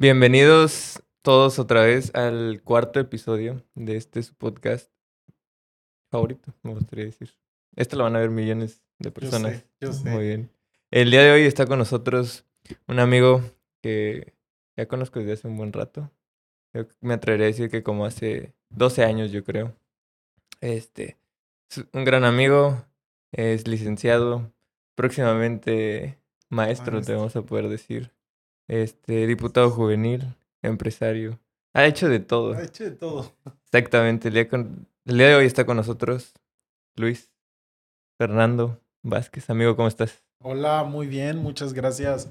Bienvenidos todos otra vez al cuarto episodio de este su podcast favorito, me gustaría decir. Esto lo van a ver millones de personas. sé, yo sé. Muy bien. El día de hoy está con nosotros un amigo que ya conozco desde hace un buen rato. Yo me atrevería a decir que como hace 12 años, yo creo. Este, es un gran amigo, es licenciado, próximamente maestro, te Maestro. vamos a poder decir. Este, diputado juvenil, empresario. Ha hecho de todo. Ha hecho de todo. Exactamente. El día, con- el día de hoy está con nosotros Luis Fernando Vázquez. Amigo, ¿cómo estás? Hola, muy bien. Muchas gracias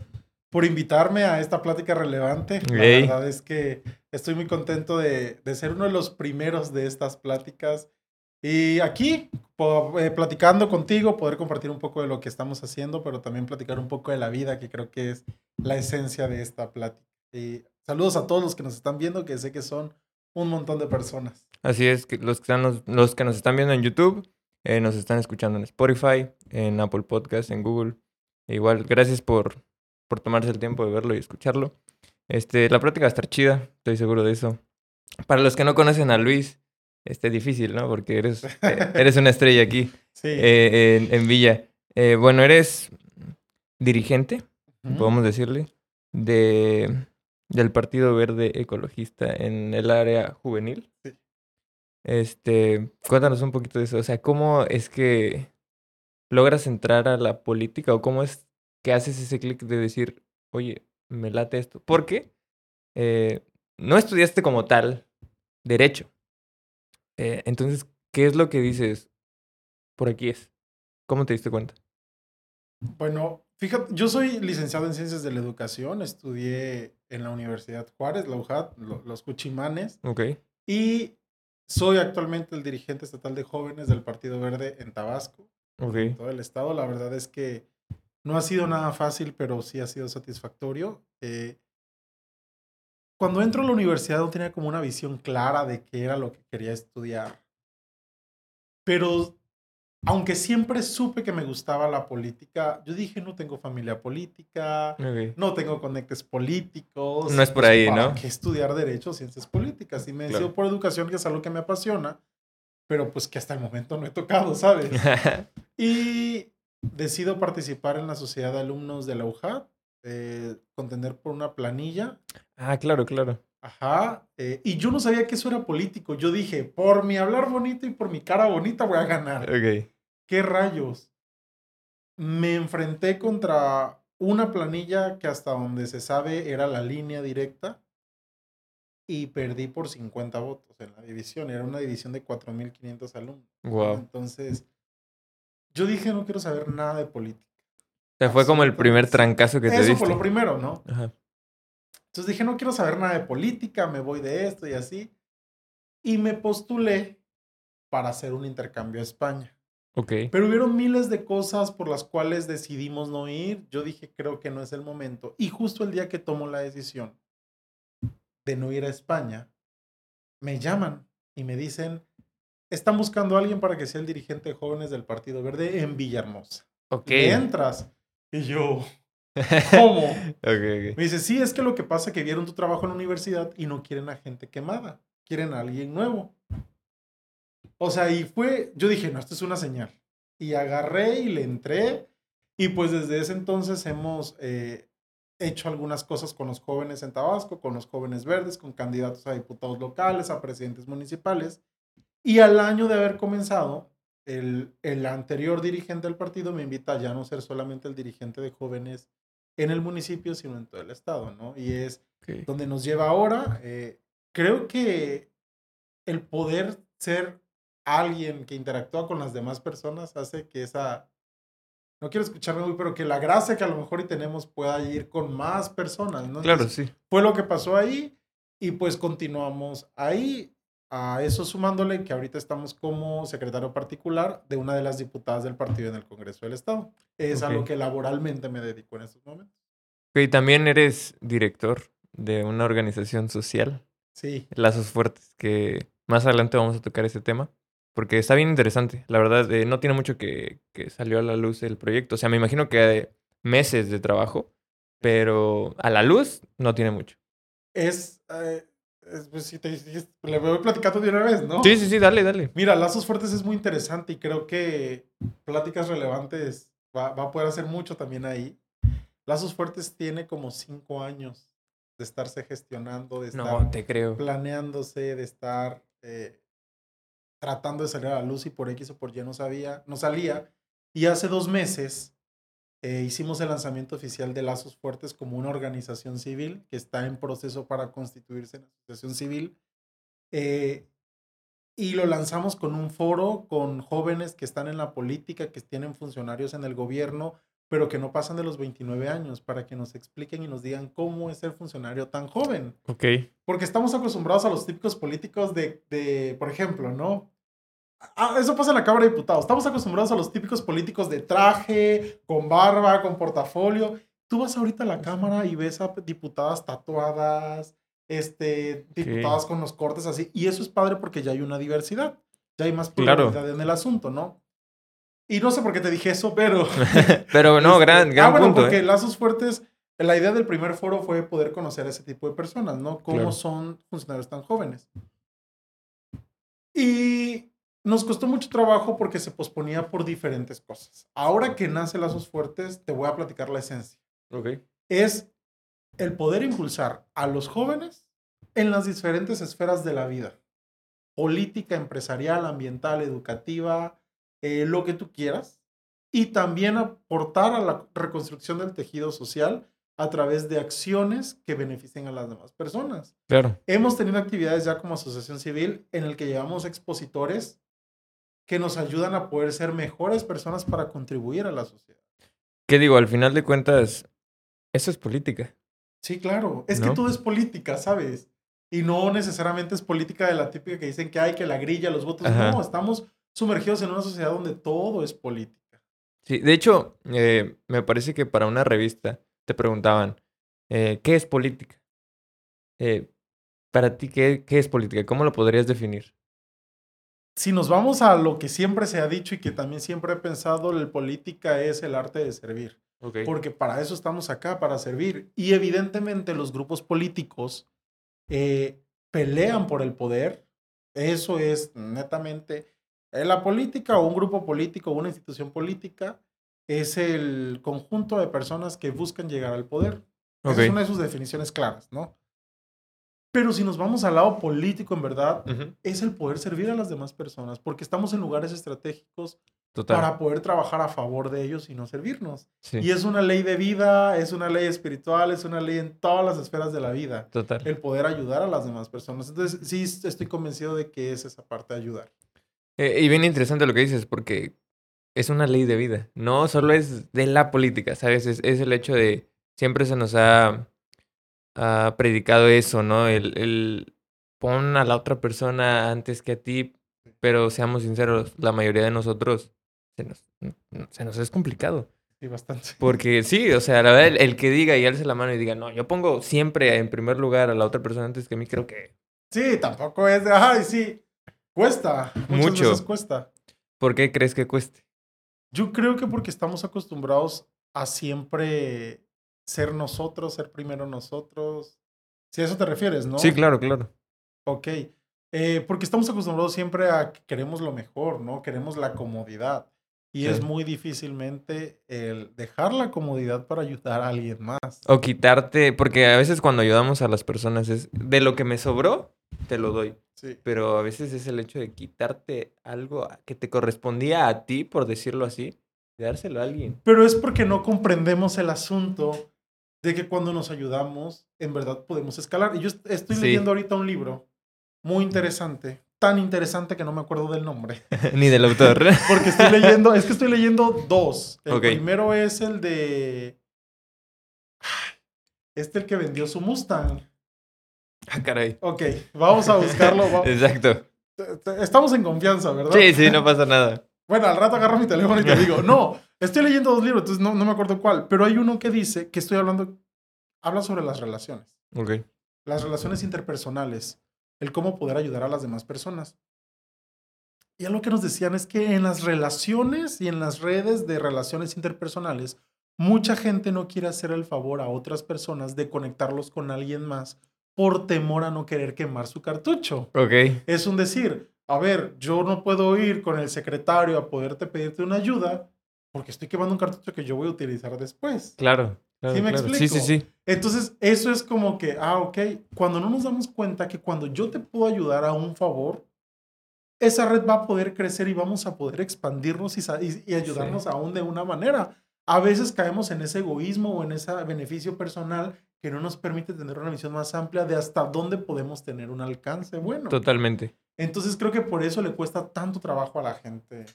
por invitarme a esta plática relevante. La verdad es que estoy muy contento de, de ser uno de los primeros de estas pláticas. Y aquí, eh, platicando contigo, poder compartir un poco de lo que estamos haciendo, pero también platicar un poco de la vida, que creo que es la esencia de esta plática. Y saludos a todos los que nos están viendo, que sé que son un montón de personas. Así es, que los que, están, nos- los que nos están viendo en YouTube, eh, nos están escuchando en Spotify, en Apple Podcast, en Google. Igual, gracias por, por tomarse el tiempo de verlo y escucharlo. Este, la práctica va a estar chida, estoy seguro de eso. Para los que no conocen a Luis, este difícil, ¿no? Porque eres, eh, eres una estrella aquí, Sí. eh, en, en Villa. Eh, bueno, eres dirigente, podemos decirle, de, del Partido Verde Ecologista en el área juvenil. Sí. Este, cuéntanos un poquito de eso. O sea, ¿cómo es que logras entrar a la política o cómo es que haces ese clic de decir, oye, me late esto? Porque eh, no estudiaste como tal derecho. Eh, entonces, ¿qué es lo que dices? Por aquí es. ¿Cómo te diste cuenta? Bueno, fíjate, yo soy licenciado en Ciencias de la Educación, estudié en la Universidad Juárez, la UJAT, lo- los Cuchimanes, Ok. y soy actualmente el dirigente estatal de jóvenes del Partido Verde en Tabasco, Ok. en todo el estado. La verdad es que no ha sido nada fácil, pero sí ha sido satisfactorio. Eh, cuando entro a la universidad no tenía como una visión clara de qué era lo que quería estudiar. Pero aunque siempre supe que me gustaba la política, yo dije, no tengo familia política, Ok. no tengo conectes políticos. No es por pues, ahí, ¿para ¿no? qué estudiar Derecho o Ciencias Políticas? Y me decido Claro. por educación, que es algo que me apasiona, pero pues que hasta el momento no he tocado, ¿sabes? Y decido participar en la sociedad de alumnos de la UJAT, eh, contender por una planilla. ah, claro, claro. Ajá. eh, y yo no sabía que eso era político. Yo dije, por mi hablar bonito y por mi cara bonita voy a ganar. Ok. ¿Qué rayos? Me enfrenté contra una planilla que hasta donde se sabe era la línea directa y perdí por 50 votos en la división. Era una división de 4.500 alumnos. ¿no? Wow. Entonces, yo dije, no quiero saber nada de política. Sea, fue como el primer trancazo que te Eso diste. fue lo primero, ¿no? Ajá. Entonces dije, no quiero saber nada de política, me voy de esto y así. Y me postulé para hacer un intercambio a España. Ok. Pero hubieron miles de cosas por las cuales decidimos no ir. Yo dije, creo que no es el momento. Y justo el día que tomo la decisión de no ir a España, me llaman y me dicen, están buscando a alguien para que sea el dirigente de jóvenes del Partido Verde en Villahermosa. Ok. ¿Le entras? Y yo, ¿cómo? Ok, ok. Me dice, sí, es que lo que pasa es que vieron tu trabajo en la universidad y no quieren a gente quemada, quieren a alguien nuevo. O sea, y fue, yo dije, no, esto es una señal. Y agarré y le entré. Y pues desde ese entonces hemos eh, hecho algunas cosas con los jóvenes en Tabasco, con los jóvenes verdes, con candidatos a diputados locales, a presidentes municipales. Y al año de haber comenzado, el, el anterior dirigente del partido me invita a ya no ser solamente el dirigente de jóvenes en el municipio, sino en todo el estado, ¿no? Y es donde nos lleva ahora. eh, creo que el poder ser alguien que interactúa con las demás personas hace que esa, no quiero escucharme muy, pero que la gracia que a lo mejor y tenemos pueda ir con más personas, ¿no? Claro, Entonces, sí. fue lo que pasó ahí y pues continuamos ahí. A eso sumándole que ahorita estamos como secretario particular de una de las diputadas del partido en el Congreso del Estado. Es a lo que laboralmente me dedico en estos momentos. Ok, también eres director de una organización social, Sí, Lazos Fuertes, que más adelante vamos a tocar ese tema, porque está bien interesante. La verdad, eh, no tiene mucho que, que salió a la luz el proyecto. O sea, me imagino que meses de trabajo, pero a la luz no tiene mucho. es, eh, es, pues, si te, si le voy platicando de una vez, ¿no? Sí, sí, sí, dale, dale. Mira, Lazos Fuertes es muy interesante y creo que Pláticas Relevantes va, va a poder hacer mucho también ahí. Lazos Fuertes tiene como cinco años de estarse gestionando, de estar No, te creo. planeándose, de estar eh, tratando de salir a la luz y por X o por Y no sabía, no salía. Y hace dos meses eh, hicimos el lanzamiento oficial de Lazos Fuertes como una organización civil que está en proceso para constituirse en asociación civil. Eh, y lo lanzamos con un foro con jóvenes que están en la política, que tienen funcionarios en el gobierno, pero que no pasan de los 29 años, para que nos expliquen y nos digan cómo es ser funcionario tan joven. Ok. Porque estamos acostumbrados a los típicos políticos de, de por ejemplo, ¿no? Ah, eso pasa en la Cámara de Diputados. Estamos acostumbrados a los típicos políticos de traje, con barba, con portafolio. Tú vas ahorita a la Cámara y ves a diputadas tatuadas, este, diputadas con los cortes así. Y eso es padre porque ya hay una diversidad. Ya hay más Claro. pluralidad en el asunto, ¿no? Y no sé por qué te dije eso, pero... Pero no, Este, gran, gran ah, bueno, punto. porque ¿eh? Lazos Fuertes, la idea del primer foro fue poder conocer a ese tipo de personas, ¿no? Cómo Claro. son funcionarios tan jóvenes. Y nos costó mucho trabajo porque se posponía por diferentes cosas. Ahora que nace Lazos Fuertes, te voy a platicar la esencia. Ok. Es el poder impulsar a los jóvenes en las diferentes esferas de la vida. Política, empresarial, ambiental, educativa, eh, lo que tú quieras. Y también aportar a la reconstrucción del tejido social a través de acciones que beneficien a las demás personas. Claro. Hemos tenido actividades ya como asociación civil en el que llevamos expositores que nos ayudan a poder ser mejores personas para contribuir a la sociedad. ¿Qué digo? Al final de cuentas, eso es política. Sí, claro. Es que todo es política, ¿sabes? Y no necesariamente es política de la típica que dicen que hay, que la grilla, los votos. Ajá. No, estamos sumergidos en una sociedad donde todo es política. Sí, de hecho, eh, me parece que para una revista te preguntaban, eh, ¿qué es política? Eh, para ti, ¿qué, ¿qué es política? ¿Cómo lo podrías definir? Si nos vamos a lo que siempre se ha dicho y que también siempre he pensado, la política es el arte de servir. Ok. Porque para eso estamos acá, para servir. Y evidentemente los grupos políticos eh, pelean por el poder. Eso es netamente eh, la política o un grupo político o una institución política es el conjunto de personas que buscan llegar al poder. Es una de sus definiciones claras, ¿no? Pero si nos vamos al lado político, en verdad, es el poder servir a las demás personas, porque estamos en lugares estratégicos Total. para poder trabajar a favor de ellos y no servirnos. Sí, Y es una ley de vida, es una ley espiritual, es una ley en todas las esferas de la vida. total. El poder ayudar a las demás personas. Entonces, sí estoy convencido de que es esa parte de ayudar. Eh, y bien interesante lo que dices, porque es una ley de vida. No solo es de la política, ¿sabes? Es, es el hecho de. Siempre se nos ha, ha predicado eso, ¿no? El, el pon a la otra persona antes que a ti, pero seamos sinceros, la mayoría de nosotros se nos, se nos es complicado. Sí, bastante. Porque sí, o sea, la verdad, el, el que diga y alce la mano y diga, no, yo pongo siempre en primer lugar a la otra persona antes que a mí, creo que. Sí, tampoco es de, ay, sí, cuesta. Muchas Mucho. veces cuesta. ¿Por qué crees que cueste? Yo creo que porque estamos acostumbrados a siempre ser nosotros, ser primero nosotros. Si a eso te refieres, ¿no? Sí, claro, claro. Ok. Eh, porque estamos acostumbrados siempre a que queremos lo mejor, ¿no? Queremos la comodidad. Y Sí. es muy difícilmente el dejar la comodidad para ayudar a alguien más. O quitarte, porque a veces cuando ayudamos a las personas es de lo que me sobró, te lo doy. Sí. Pero a veces es el hecho de quitarte algo que te correspondía a ti, por decirlo así, y dárselo a alguien. Pero es porque no comprendemos el asunto de que cuando nos ayudamos, en verdad podemos escalar. Y yo est- estoy Sí. leyendo ahorita un libro muy interesante, tan interesante que no me acuerdo del nombre. Ni del autor. Porque estoy leyendo, es que estoy leyendo dos. El Ok. primero es el de. Este el que vendió su Mustang. ah, caray. Ok, vamos a buscarlo. Exacto. Estamos en confianza, ¿verdad? Sí, sí, no pasa nada. Bueno, al rato agarro mi teléfono y te digo, no, estoy leyendo dos libros, entonces no, no me acuerdo cuál, pero hay uno que dice que estoy hablando, habla sobre las relaciones, Ok. las relaciones interpersonales, el cómo poder ayudar a las demás personas. Y algo que nos decían es que en las relaciones y en las redes de relaciones interpersonales, mucha gente no quiere hacer el favor a otras personas de conectarlos con alguien más por temor a no querer quemar su cartucho. Ok. Es un decir, a ver, yo no puedo ir con el secretario a poderte pedirte una ayuda porque estoy quemando un cartucho que yo voy a utilizar después. Claro. claro ¿Sí me claro. explico? Sí, sí, sí. Entonces, eso es como que, ah, ok, cuando no nos damos cuenta que cuando yo te puedo ayudar a un favor, esa red va a poder crecer y vamos a poder expandirnos y, y- y ayudarnos Sí. aún de una manera. A veces caemos en ese egoísmo o en ese beneficio personal que no nos permite tener una visión más amplia de hasta dónde podemos tener un alcance bueno. Totalmente. Entonces creo que por eso le cuesta tanto trabajo a la gente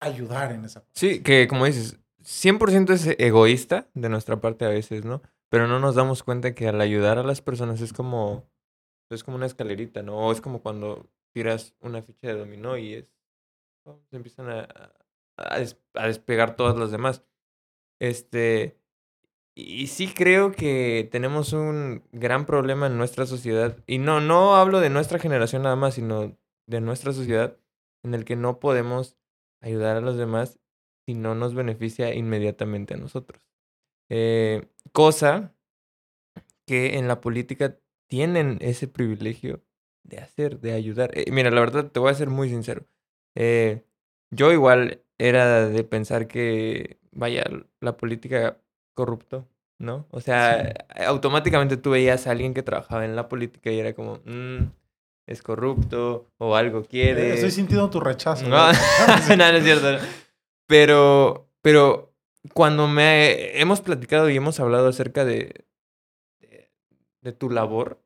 ayudar en esa parte. Sí, que como dices, 100% es egoísta de nuestra parte a veces, ¿no? Pero no nos damos cuenta que al ayudar a las personas es como, es como una escalerita, ¿no? O es como cuando tiras una ficha de dominó y es, oh, se empiezan a, a, des- a despegar todas las demás. Este, y sí creo que tenemos un gran problema en nuestra sociedad, y no, no hablo de nuestra generación nada más, sino de nuestra sociedad, en el que no podemos ayudar a los demás si no nos beneficia inmediatamente a nosotros. Eh, cosa que en la política tienen ese privilegio de hacer, de ayudar. Eh, mira, la verdad, te voy a ser muy sincero. Eh, yo igual era de pensar que, vaya, la política corrupto, ¿no? O sea, automáticamente tú veías a alguien que trabajaba en la política y era como, "Mm, es corrupto o algo quiere. Eh, Estoy sintiendo tu rechazo. No, ¿no? no, no es cierto. no. Pero, pero cuando me hemos platicado y hemos hablado acerca de, de, de tu labor,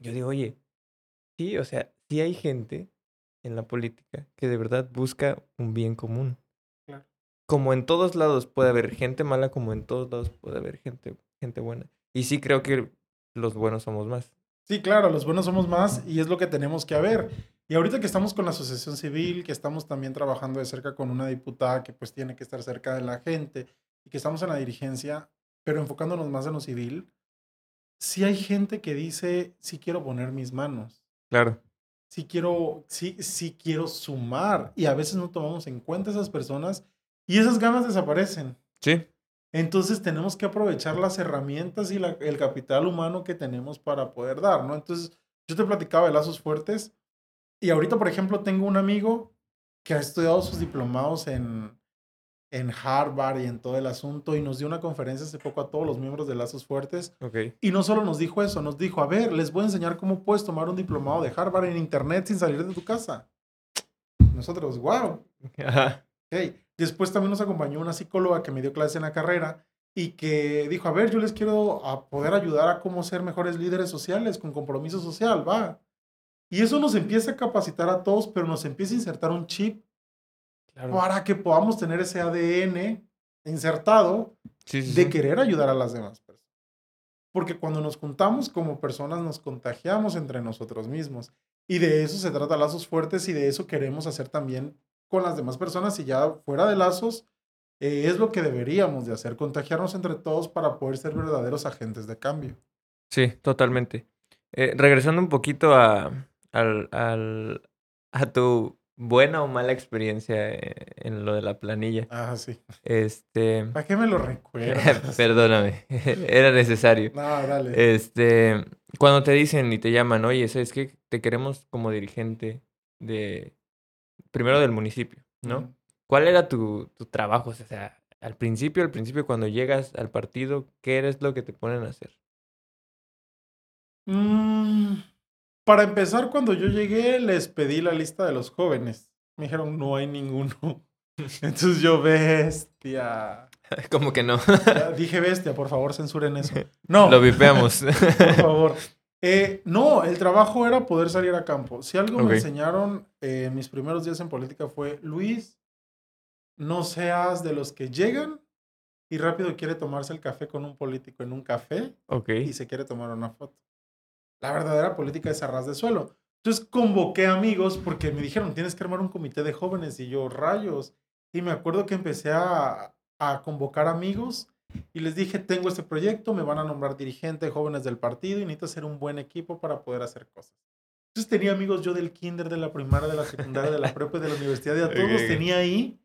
yo digo, oye, sí, o sea, sí hay gente en la política que de verdad busca un bien común. Claro. Como en todos lados puede haber gente mala, como en todos lados puede haber gente, gente buena. Y sí creo que los buenos somos más. Sí, claro, los buenos somos más y es lo que tenemos que haber. Y ahorita que estamos con la asociación civil, que estamos también trabajando de cerca con una diputada que pues tiene que estar cerca de la gente y que estamos en la dirigencia, pero enfocándonos más en lo civil, sí hay gente que dice, sí quiero poner mis manos, Claro. sí quiero, sí, sí quiero sumar y a veces no tomamos en cuenta esas personas y esas ganas desaparecen. Sí. Entonces tenemos que aprovechar las herramientas y la- el capital humano que tenemos para poder dar, ¿no? Entonces, yo te platicaba de lazos fuertes y ahorita, por ejemplo, tengo un amigo que ha estudiado sus diplomados en, en Harvard y en todo el asunto y nos dio una conferencia hace poco a todos los miembros de Lazos Fuertes y no solo nos dijo eso, nos dijo, a ver, les voy a enseñar cómo puedes tomar un diplomado de Harvard en Internet sin salir de tu casa. Nosotros, wow, Ajá. Ok. Después también nos acompañó una psicóloga que me dio clase en la carrera y que dijo, a ver, yo les quiero a poder ayudar a cómo ser mejores líderes sociales con compromiso social, va. Y eso nos empieza a capacitar a todos, pero nos empieza a insertar un chip Claro. para que podamos tener ese ADN insertado Sí, sí, de sí. querer ayudar a las demás personas. Porque cuando nos juntamos como personas nos contagiamos entre nosotros mismos. Y de eso se trata Lazos Fuertes y de eso queremos hacer también con las demás personas y ya fuera de lazos eh, es lo que deberíamos de hacer, contagiarnos entre todos para poder ser verdaderos agentes de cambio. Sí, totalmente. Eh, regresando un poquito a, al, al- a tu buena o mala experiencia eh, en lo de la planilla. Ah, sí. Este, ¿Para qué me lo recuerdas? perdóname, era necesario. no, dale. Este, cuando te dicen y te llaman, oye, ¿sabes qué? Te queremos como dirigente de, primero del municipio, ¿no? ¿Cuál era tu, tu trabajo? O sea, al principio, al principio, cuando llegas al partido, ¿qué eres lo que te ponen a hacer? Mm, para empezar, cuando yo llegué, les pedí la lista de los jóvenes. Me dijeron, no hay ninguno. Entonces yo, bestia. Como que no. Dije, bestia, por favor, censuren eso. No, Lo vipeamos. por favor. Eh, no, el trabajo era poder salir a campo. Si algo me enseñaron eh, en mis primeros días en política fue, Luis, no seas de los que llegan y rápido quiere tomarse el café con un político en un café ok. y se quiere tomar una foto. La verdadera política es a ras de suelo. Entonces convoqué amigos porque me dijeron, tienes que armar un comité de jóvenes y yo, rayos. Y me acuerdo que empecé a, a convocar amigos y les dije, tengo este proyecto, me van a nombrar dirigente de jóvenes del partido y necesito hacer un buen equipo para poder hacer cosas. Entonces tenía amigos yo del kinder, de la primaria, de la secundaria, de la prepa y de la universidad, y a todos los tenía ahí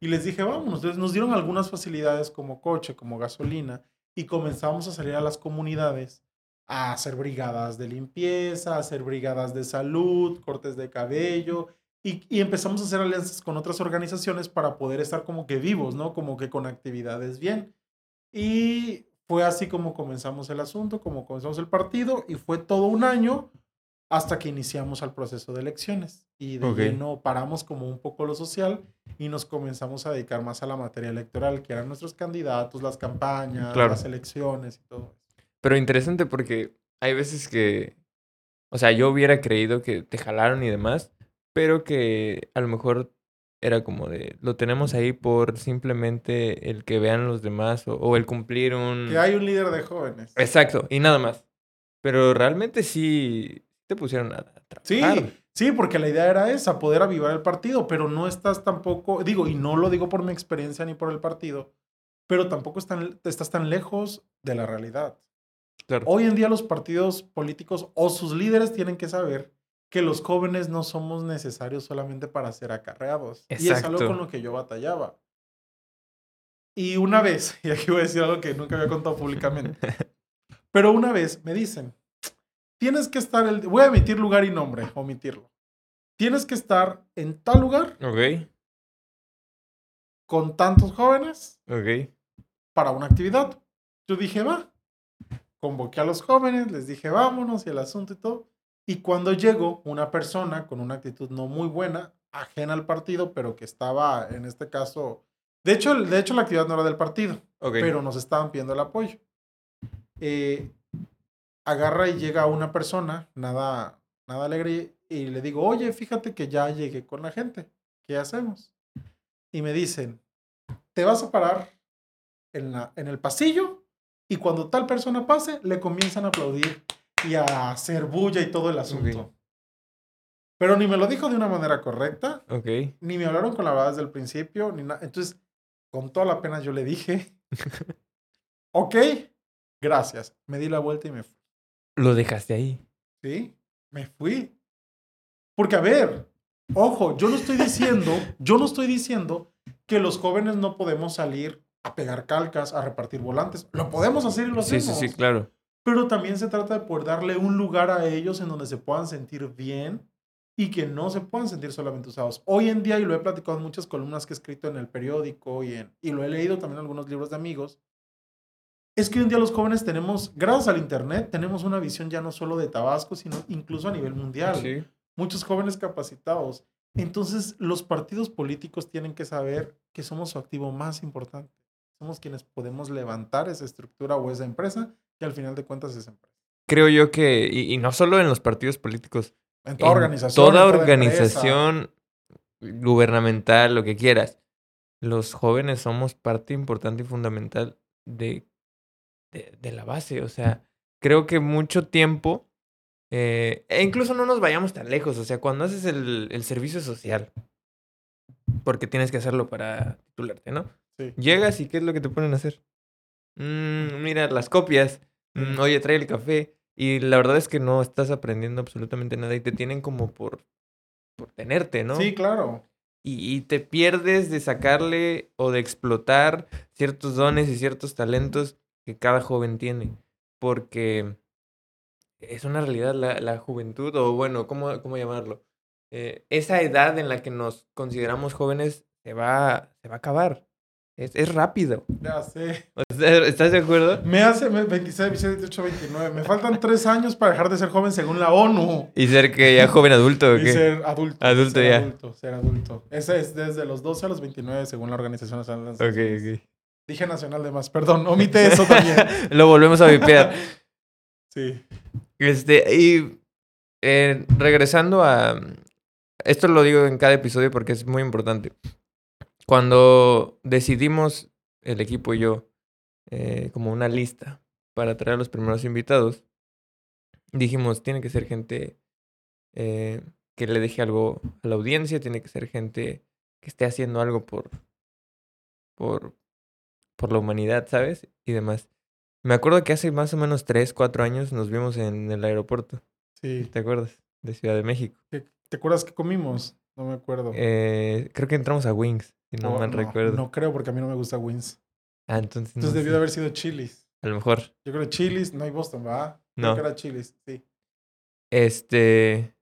y les dije, vámonos. Entonces nos dieron algunas facilidades como coche, como gasolina y comenzamos a salir a las comunidades a hacer brigadas de limpieza, a hacer brigadas de salud, cortes de cabello, y, y, empezamos a hacer alianzas con otras organizaciones para poder estar como que vivos, ¿no? Como que con actividades bien. Y fue así como comenzamos el asunto, como comenzamos el partido, y fue todo un año hasta que iniciamos el proceso de elecciones. Y de okay. lleno paramos como un poco lo social y nos comenzamos a dedicar más a la materia electoral, que eran nuestros candidatos, las campañas, claro. las elecciones y todo. Pero interesante porque hay veces que, o sea, yo hubiera creído que te jalaron y demás, pero que a lo mejor era como de, lo tenemos ahí por simplemente el que vean los demás o, o el cumplir un... Que hay un líder de jóvenes. Exacto, y nada más. Pero realmente sí te pusieron a trabajar. Sí, sí, porque la idea era esa, poder avivar el partido, pero no estás tampoco, digo, y no lo digo por mi experiencia ni por el partido, pero tampoco están, estás tan lejos de la realidad. Claro. Hoy en día los partidos políticos o sus líderes tienen que saber que los jóvenes no somos necesarios solamente para ser acarreados. Exacto. Y es algo con lo que yo batallaba. Y una vez, y aquí voy a decir algo que nunca había contado públicamente, pero una vez me dicen, tienes que estar, el, voy a emitir lugar y nombre, omitirlo. Tienes que estar en tal lugar. Ok. Con tantos jóvenes. Ok. Para una actividad. Yo dije, va. Convoqué a los jóvenes, les dije, vámonos y el asunto y todo. Y cuando llegó una persona con una actitud no muy buena, ajena al partido, pero que estaba en este caso. De hecho, de hecho la actividad no era del partido, okay. pero nos estaban pidiendo el apoyo. Eh, agarra y llega una persona, nada, nada alegre, y le digo, oye, fíjate que ya llegué con la gente, ¿qué hacemos? Y me dicen, te vas a parar en, la, en el pasillo y cuando tal persona pase, le comienzan a aplaudir y a hacer bulla y todo el asunto. Okay. Pero ni me lo dijo de una manera correcta, okay. ni me hablaron con la verdad desde el principio, ni nada. Entonces, con toda la pena yo le dije, ok, gracias. Me di la vuelta y me fui. Lo dejaste ahí. Sí, me fui. Porque, a ver, ojo, yo no estoy diciendo, yo no estoy diciendo que los jóvenes no podemos salir a pegar calcas, a repartir volantes. Lo podemos hacer y lo hacemos. Sí, sí, sí, claro. Pero también se trata de poder darle un lugar a ellos en donde se puedan sentir bien y que no se puedan sentir solamente usados. Hoy en día, y lo he platicado en muchas columnas que he escrito en el periódico y, en, y lo he leído también en algunos libros de amigos, es que hoy en día los jóvenes tenemos, gracias al Internet, tenemos una visión ya no solo de Tabasco, sino incluso a nivel mundial. Sí. Muchos jóvenes capacitados. Entonces, los partidos políticos tienen que saber que somos su activo más importante. Somos quienes podemos levantar esa estructura o esa empresa que al final de cuentas es empresa. Creo yo que, y, y no solo en los partidos políticos, en toda en organización. toda, organización gubernamental, lo que quieras, los jóvenes somos parte importante y fundamental de, de, de la base. O sea, creo que mucho tiempo, eh, e incluso no nos vayamos tan lejos, o sea, cuando haces el, el servicio social, porque tienes que hacerlo para titularte, ¿no? Sí. Llegas y ¿qué es lo que te ponen a hacer? Mm, mira, las copias. Mm, oye, trae el café. Y la verdad es que no estás aprendiendo absolutamente nada y te tienen como por, por tenerte, ¿no? Sí, claro. Y, y, te pierdes de sacarle o de explotar ciertos dones y ciertos talentos que cada joven tiene. Porque es una realidad la, la juventud, o bueno, ¿cómo, cómo llamarlo? Eh, esa edad en la que nos consideramos jóvenes se va, se va a acabar. Es, es rápido. Ya sé. ¿Estás de acuerdo? Me hace 26, 27, 28, 29. Me faltan tres años para dejar de ser joven según la ONU. ¿Y ser que ya joven adulto o y qué? ser adulto. Adulto ser ya. Adulto, ser adulto. Ese es desde los 12 a los 29 según la Organización Nacional de las Ok, ok. Dije nacional de más, perdón, omite eso también. Lo volvemos a vipear. sí. Este, y eh, regresando a... Esto lo digo en cada episodio porque es muy importante. Cuando decidimos, el equipo y yo, eh, como una lista para traer a los primeros invitados, dijimos, tiene que ser gente eh, que le deje algo a la audiencia, tiene que ser gente que esté haciendo algo por, por, por la humanidad, ¿sabes? Y demás. Me acuerdo que hace más o menos 3, 4 años nos vimos en el aeropuerto. Sí. ¿Te acuerdas? De Ciudad de México. ¿Te acuerdas que comimos? No me acuerdo. Eh, creo que entramos a Wings, si no Oh, mal recuerdo. No creo porque a mí no me gusta Wings. Ah, entonces. no Entonces debió sé. de haber sido Chili's. A lo mejor. Yo creo Chili's, no hay Boston, ¿va? No. Creo que era Chili's, sí. Este.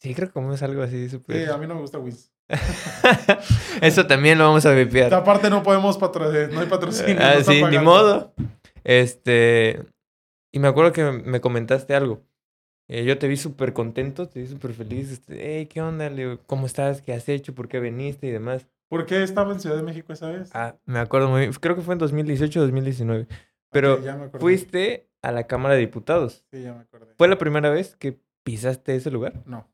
Sí, creo que como es algo así Sí, a mí no me gusta Wings. Eso también lo vamos a vipear. Aparte no podemos patrocinar, no hay patrocinio. no Ah, sí, ni modo. Este. Y me acuerdo que me comentaste algo. Eh, yo te vi súper contento, te vi súper feliz. Este, hey, ¿qué onda? Le digo, ¿Cómo estás? ¿Qué has hecho? ¿Por qué viniste? Y demás. ¿Por qué estaba en Ciudad de México esa vez? Ah, me acuerdo muy bien. Creo que fue en 2018 o 2019. Pero ya me fuiste a la Cámara de Diputados. Sí, ya me acordé. ¿Fue la primera vez que pisaste ese lugar? No.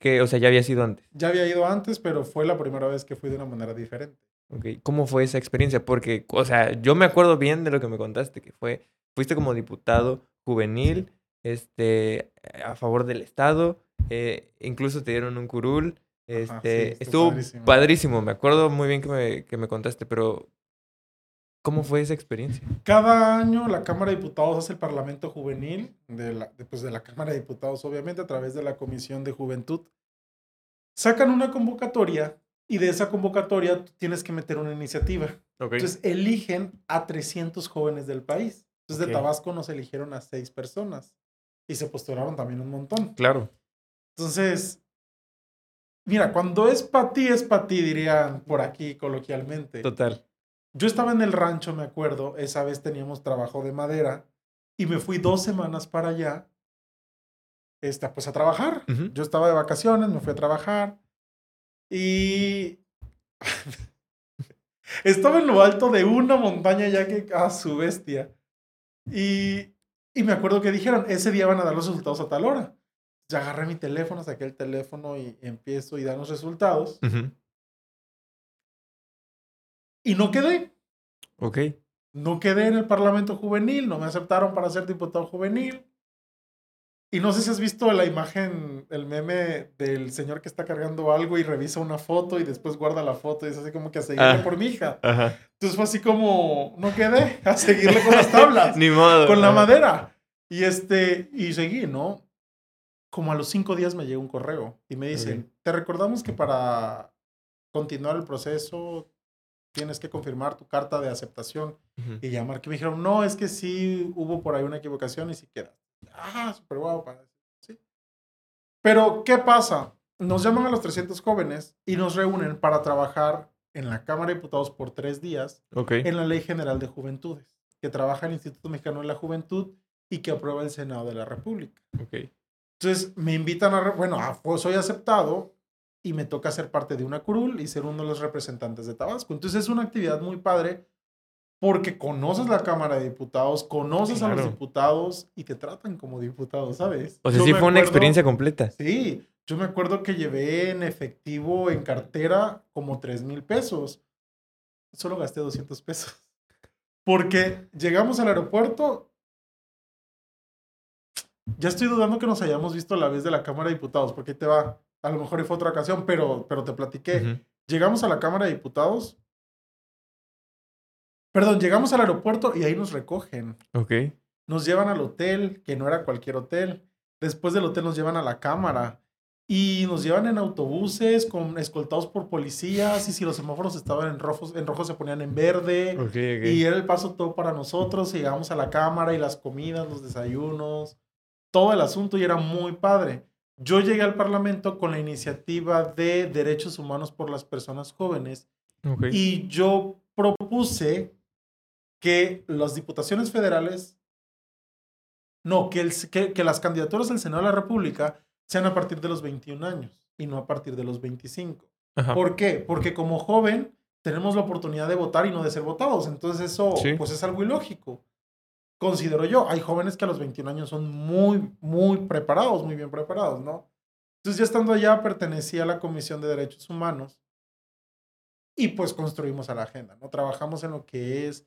Que, o sea, ya había sido antes. Ya había ido antes, pero fue la primera vez que fui de una manera diferente. Ok, ¿Cómo fue esa experiencia? Porque, o sea, yo me acuerdo bien de lo que me contaste, que fue, fuiste como diputado juvenil, este, a favor del Estado, eh, incluso te dieron un curul, Ajá, este, sí, estuvo estuvo padrísimo. padrísimo. me acuerdo muy bien que me, que me contaste, pero ¿cómo fue esa experiencia? Cada año la Cámara de Diputados hace el Parlamento Juvenil, de la, de, pues, de la Cámara de Diputados, obviamente, a través de la Comisión de Juventud. Sacan una convocatoria y de esa convocatoria tú tienes que meter una iniciativa. Entonces eligen a 300 jóvenes del país. Entonces de Tabasco nos eligieron a seis personas y se postularon también un montón. Claro. Entonces, mira, cuando es para ti, es para ti, dirían por aquí coloquialmente. Total. Yo estaba en el rancho, me acuerdo, esa vez teníamos trabajo de madera y me fui dos semanas para allá, este, pues a trabajar. Yo estaba de vacaciones, me fui a trabajar y estaba en lo alto de una montaña ya que a su bestia. Y, y me acuerdo que dijeron, ese día van a dar los resultados a tal hora. Ya agarré mi teléfono, saqué el teléfono y empiezo y dan los resultados. Ujú. Y no quedé. Ok. No quedé en el Parlamento Juvenil, no me aceptaron para ser diputado juvenil. Y no sé si has visto la imagen, el meme del señor que está cargando algo y revisa una foto y después guarda la foto y es así como que a seguirle Ah. por mi hija. Ajá. Entonces fue así como, no quedé, a seguirle con las tablas, Ni modo. con la madera. Y este, y seguí, ¿no? Como a los cinco días me llegó un correo y me dicen, te recordamos que para continuar el proceso tienes que confirmar tu carta de aceptación Ujú. y llamar. Que me dijeron, no, es que sí hubo por ahí una equivocación y sí queda. Ah, súper guau. para- Sí. Pero, ¿qué pasa? Nos llaman a los 300 jóvenes y nos reúnen para trabajar en la Cámara de Diputados por tres días en la Ley General de Juventudes, que trabaja el Instituto Mexicano de la Juventud y que aprueba el Senado de la República. Ok. Entonces me invitan a, bueno, ah, pues soy aceptado y me toca ser parte de una curul y ser uno de los representantes de Tabasco. Entonces es una actividad muy padre porque conoces la Cámara de Diputados, conoces a los Claro. diputados y te tratan como diputados, ¿sabes? O sea, Yo sí fue una acuerdo- experiencia completa. Sí, yo me acuerdo que llevé en efectivo, en cartera, como 3 mil pesos. Solo gasté 200 pesos. Porque llegamos al aeropuerto. Ya estoy dudando que nos hayamos visto la vez de la Cámara de Diputados, porque ahí te va. A lo mejor fue otra ocasión, pero, pero te platiqué. Llegamos a la Cámara de Diputados. Perdón, llegamos al aeropuerto y ahí nos recogen. Ok. Nos llevan al hotel, que no era cualquier hotel. Después del hotel nos llevan a la cámara. Y nos llevan en autobuses con escoltados por policías. Y si los semáforos estaban en rojos, en rojo se ponían en verde. Ok, ok. Y era el paso todo para nosotros. Y llegamos a la cámara y las comidas, los desayunos, todo el asunto y era muy padre. Yo llegué al Parlamento con la iniciativa de derechos humanos por las personas jóvenes y yo propuse que las diputaciones federales, no, que, el, que, que las candidaturas al Senado de la República sean a partir de los 21 años y no a partir de los 25. Ajá. ¿Por qué? Porque como joven tenemos la oportunidad de votar y no de ser votados. Entonces eso Sí. pues es algo ilógico. Considero yo, hay jóvenes que a los 21 años son muy, muy preparados, muy bien preparados, ¿no? Entonces ya estando allá pertenecía a la Comisión de Derechos Humanos y pues construimos a la agenda, ¿no? Trabajamos en lo que es,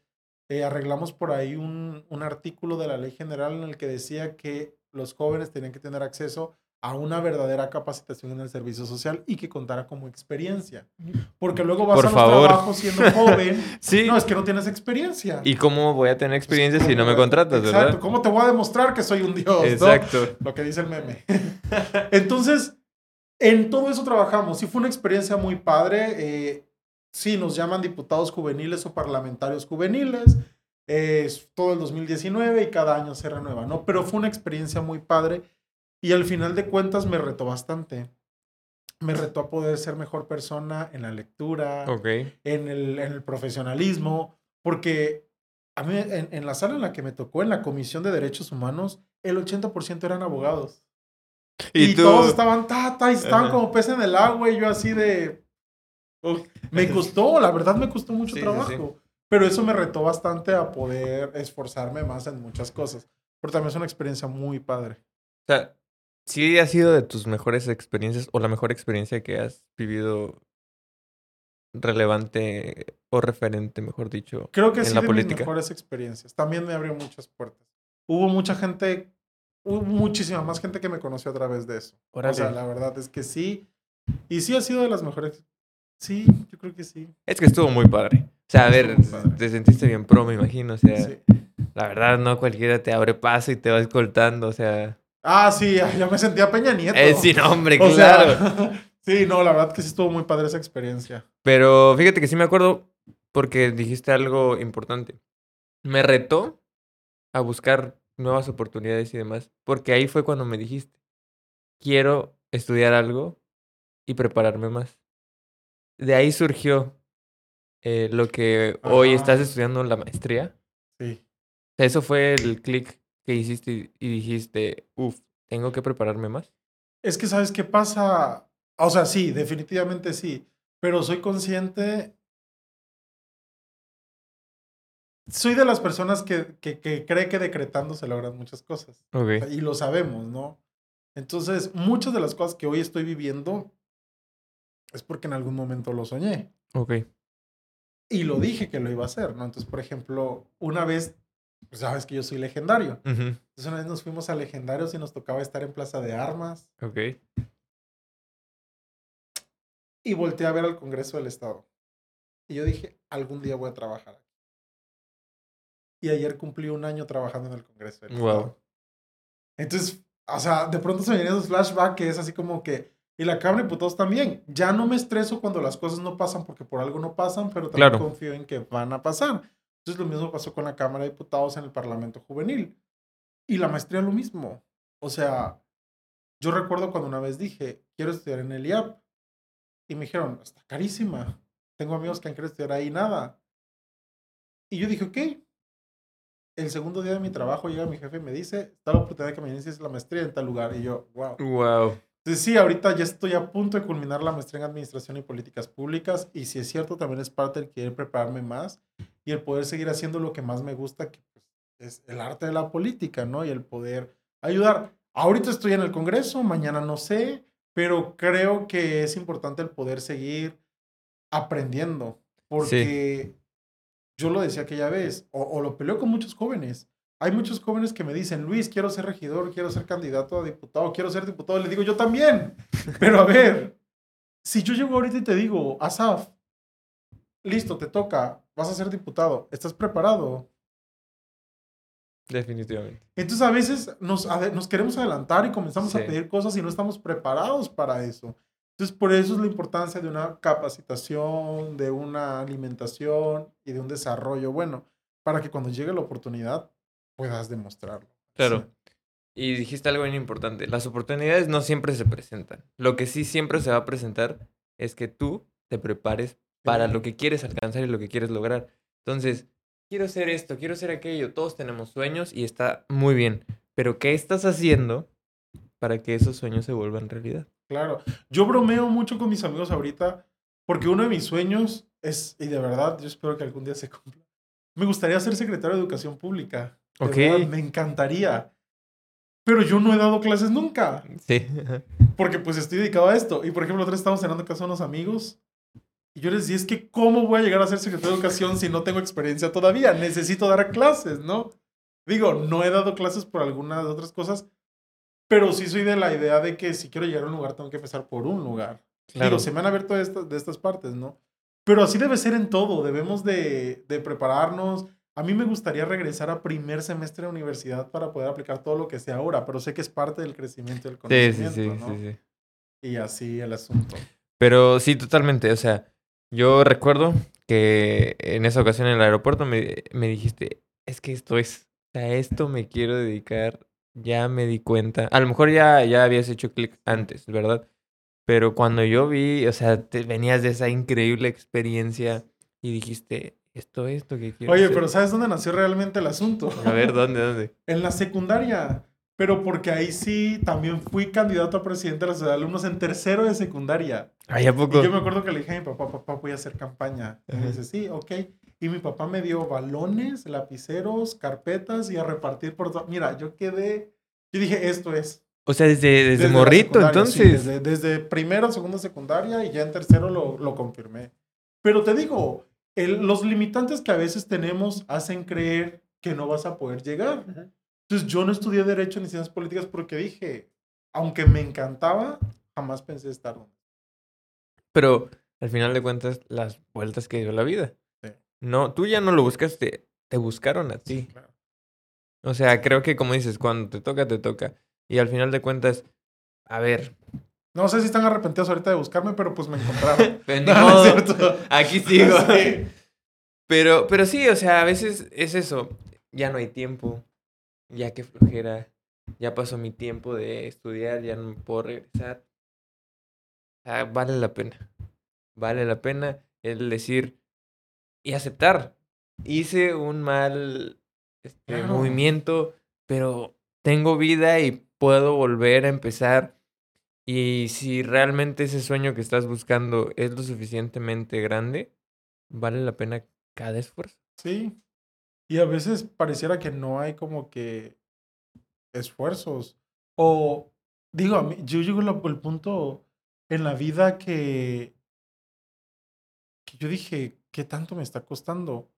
eh, arreglamos por ahí un, un artículo de la ley general en el que decía que los jóvenes tenían que tener acceso a una verdadera capacitación en el servicio social y que contara como experiencia. Porque luego vas Por a los favor. trabajos siendo joven. Sí. No, es que no tienes experiencia. ¿Y cómo voy a tener experiencia si no me contratas, Exacto. verdad? ¿Cómo te voy a demostrar que soy un dios? no? Exacto. Lo que dice el meme. Entonces, en todo eso trabajamos. Sí fue una experiencia muy padre. Eh, sí, nos llaman diputados juveniles o parlamentarios juveniles. es todo el 2019 y cada año se renueva, ¿no? Pero fue una experiencia muy padre y al final de cuentas me retó bastante. Me retó a poder ser mejor persona en la lectura, Ok. en, el, en el profesionalismo, porque a mí en, en la sala en la que me tocó, en la Comisión de Derechos Humanos, el 80% eran abogados. Y, todos estaban, ta, ta, y estaban Ajá. como pez en el agua y yo así de... Uf. Me costó, la verdad me costó mucho Sí, sí, trabajo. sí. Pero eso me retó bastante a poder esforzarme más en muchas cosas. Pero también es una experiencia muy padre. O sea, sí ha sido de tus mejores experiencias o la mejor experiencia que has vivido relevante o referente, mejor dicho. Creo que en sí la de política. mis mejores experiencias. También me abrió muchas puertas. Hubo mucha gente, hubo muchísima más gente que me conoció a través de eso. O sea, Órale. la verdad es que sí. Y sí ha sido de las mejores. Sí, yo creo que sí. Es que estuvo muy padre. O sea, a ver, te sentiste bien pro, me imagino. O sea, sí. la verdad, no cualquiera te abre paso y te va escoltando. O sea, Ah, sí, ya me sentía Peña Nieto. es sin nombre, O claro. sea, sí, no, la verdad que sí estuvo muy padre esa experiencia. Pero fíjate que sí me acuerdo porque dijiste algo importante. Me retó a buscar nuevas oportunidades y demás, porque ahí fue cuando me dijiste, quiero estudiar algo y prepararme más. De ahí surgió eh, lo que hoy estás estudiando la maestría. Sí. Eso fue el clic que hiciste y- dijiste, uff, tengo que prepararme más. Es que, ¿sabes qué pasa? O sea, sí, definitivamente sí. Pero soy consciente. Soy de las personas que, que, que cree que decretando se logran muchas cosas. Ok. Y lo sabemos, ¿no? Entonces, muchas de las cosas que hoy estoy viviendo es porque en algún momento lo soñé. Ok. Y lo dije que lo iba a hacer, ¿no? Entonces, por ejemplo, una vez, pues sabes que yo soy legendario. Ujú, Entonces, una vez nos fuimos a Legendarios y nos tocaba estar en Plaza de Armas. Ok. y volteé a ver al Congreso del Estado. Y yo dije, algún día voy a trabajar aquí. Y ayer cumplí un año trabajando en el Congreso del Wow. Estado. Entonces, o sea, de pronto se me vienen esos flashbacks que es así como que, y la Cámara de Diputados también. Ya no me estreso cuando las cosas no pasan porque por algo no pasan, pero también Claro. confío en que van a pasar. Entonces, lo mismo pasó con la Cámara de Diputados en el Parlamento Juvenil. Y la maestría lo mismo. O sea, yo recuerdo cuando una vez dije, quiero estudiar en el IAP. Y me dijeron, está carísima. Tengo amigos que han querido estudiar ahí nada. Y yo dije, ok. El segundo día de mi trabajo llega mi jefe y me dice, está la oportunidad de que me inicies la maestría en tal lugar. Y yo, wow. Wow. Entonces sí, ahorita ya estoy a punto de culminar la maestría en Administración y Políticas Públicas. Y si es cierto, también es parte del querer prepararme más y el poder seguir haciendo lo que más me gusta, que pues, es el arte de la política, ¿no? Y el poder ayudar. Ahorita estoy en el Congreso, mañana no sé, pero creo que es importante el poder seguir aprendiendo. Porque yo lo decía aquella vez, o, o lo peleo con muchos jóvenes. Hay muchos jóvenes que me dicen, Luis, quiero ser regidor, quiero ser candidato a diputado, quiero ser diputado. Le digo, yo también. Pero a ver, si yo llego ahorita y te digo, Asaf, listo, te toca, vas a ser diputado, ¿estás preparado? Definitivamente. Entonces a veces nos, nos queremos adelantar y comenzamos a Sí. pedir cosas y no estamos preparados para eso. Entonces por eso es la importancia de una capacitación, de una alimentación y de un desarrollo bueno, para que cuando llegue la oportunidad puedas demostrarlo. Claro. Sí. Y dijiste algo bien importante. Las oportunidades no siempre se presentan. Lo que sí siempre se va a presentar es que tú te prepares para Sí. lo que quieres alcanzar y lo que quieres lograr. Entonces, quiero ser esto, quiero ser aquello. Todos tenemos sueños y está muy bien. Pero ¿qué estás haciendo para que esos sueños se vuelvan realidad? Claro. Yo bromeo mucho con mis amigos ahorita porque uno de mis sueños es, y de verdad, yo espero que algún día se cumpla. Me gustaría ser secretario de Educación Pública. De Ok. verdad, me encantaría. Pero yo no he dado clases nunca. Sí. Porque pues estoy dedicado a esto. Y por ejemplo, otra vez estábamos cenando en casa de unos amigos. Y yo les decía, es que ¿cómo voy a llegar a ser secretario de educación si no tengo experiencia todavía? Necesito dar clases, ¿no? Digo, no he dado clases por algunas de otras cosas, pero sí soy de la idea de que si quiero llegar a un lugar, tengo que empezar por un lugar. Claro. Digo, se me han abierto estas, de estas partes, ¿no? Pero así debe ser en todo. Debemos de, de prepararnos. A mí me gustaría regresar a primer semestre de universidad para poder aplicar todo lo que sé ahora, pero sé que es parte del crecimiento del Sí, sí, conocimiento, sí, ¿no? sí, sí. Y así el asunto. Pero sí, totalmente. O sea, yo recuerdo que en esa ocasión en el aeropuerto me, me dijiste, es que esto es, a esto me quiero dedicar, ya me di cuenta. A lo mejor ya, ya habías hecho clic antes, ¿verdad? Pero cuando yo vi, o sea, te venías de esa increíble experiencia y dijiste, esto es lo que quiero Oye, hacer". pero ¿sabes dónde nació realmente el asunto? A ver, ¿dónde, dónde? En la secundaria. Pero porque ahí sí también fui candidato a presidente de la sociedad de alumnos en tercero de secundaria. Ay, ¿a Y poco? yo me acuerdo que le dije a mi papá, papá, voy a hacer campaña. Y me dice, sí, ok. Y mi papá me dio balones, lapiceros, carpetas y a repartir por todo. Mira, yo quedé, yo dije, esto es. O sea, desde, desde, la morrito, secundaria, sí, entonces. desde, desde primero, segundo, secundaria y ya en tercero lo, lo confirmé. Pero te digo, el- los limitantes que a veces tenemos hacen creer que no vas a poder llegar. Entonces yo no estudié Derecho ni Ciencias Políticas porque dije, aunque me encantaba, jamás pensé estar donde. Pero al final de cuentas, las vueltas que dio la vida. Sí. No, tú ya no lo buscaste, te buscaron a ti. Claro. O sea, creo que como dices, cuando te toca, te toca. Y al final de cuentas, a ver. No sé si están arrepentidos ahorita de buscarme, pero pues me encontraron. No. Aquí sigo. Sí. Pero, pero sí, o sea, a veces es eso. Ya no hay tiempo. Ya que flojera. Ya pasó mi tiempo de estudiar, ya no me puedo regresar. O sea, vale la pena. Vale la pena el decir y aceptar. Hice un mal este, Claro. movimiento, pero tengo vida y puedo volver a empezar. Y si realmente ese sueño que estás buscando es lo suficientemente grande, vale la pena cada esfuerzo. Sí. Y a veces pareciera que no hay como que esfuerzos. O digo, a mí, yo llego al punto en la vida que, que yo dije, ¿qué tanto me está costando?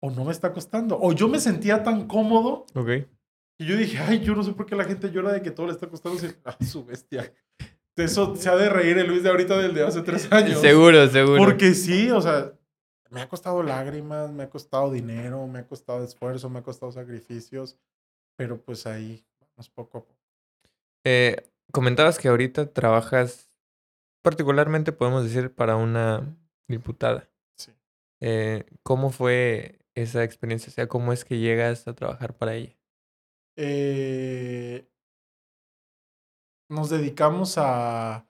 O no me está costando. O yo me sentía tan cómodo Ok. Y yo dije, ay, yo no sé por qué la gente llora de que todo le está costando. Ah, su bestia. Eso se ha de reír el Luis de ahorita del de hace tres años. Seguro, seguro. Porque sí, o sea, me ha costado lágrimas, me ha costado dinero, me ha costado esfuerzo, me ha costado sacrificios, pero pues ahí vamos poco a poco. Eh, comentabas que ahorita trabajas, particularmente podemos decir, para una diputada. Sí. Eh, ¿Cómo fue esa experiencia? O sea, ¿cómo es que llegas a trabajar para ella? Eh, nos dedicamos a, a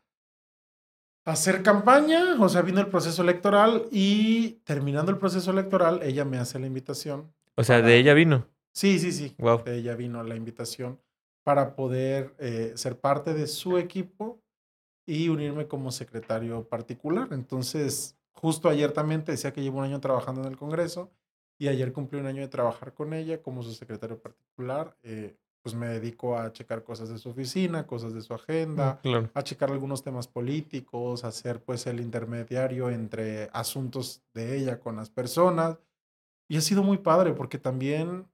hacer campaña, o sea, vino el proceso electoral y terminando el proceso electoral, ella me hace la invitación. O sea, Para- de ella vino. Sí, sí, sí. Wow. de ella vino la invitación para poder eh, ser parte de su equipo y unirme como secretario particular. Entonces, justo ayer también te decía que llevo un año trabajando en el Congreso y ayer cumplí un año de trabajar con ella como su secretario particular. Eh, pues me dedico a checar cosas de su oficina, cosas de su agenda, Claro. a checar algunos temas políticos, a ser pues el intermediario entre asuntos de ella con las personas. Y ha sido muy padre porque también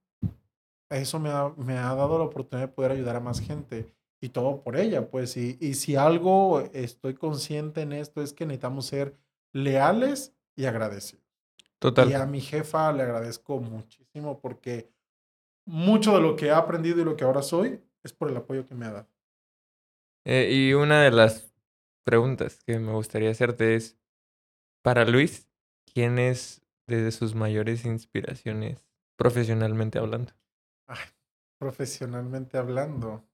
eso me ha, me ha dado la oportunidad de poder ayudar a más gente. Y todo por ella, pues. Y, y si algo estoy consciente en esto es que necesitamos ser leales y agradecidos. Total. Y a mi jefa le agradezco muchísimo porque mucho de lo que he aprendido y lo que ahora soy es por el apoyo que me ha dado. Eh, y una de las preguntas que me gustaría hacerte es, para Luis, ¿quién es de sus mayores inspiraciones profesionalmente hablando? Ay, profesionalmente hablando.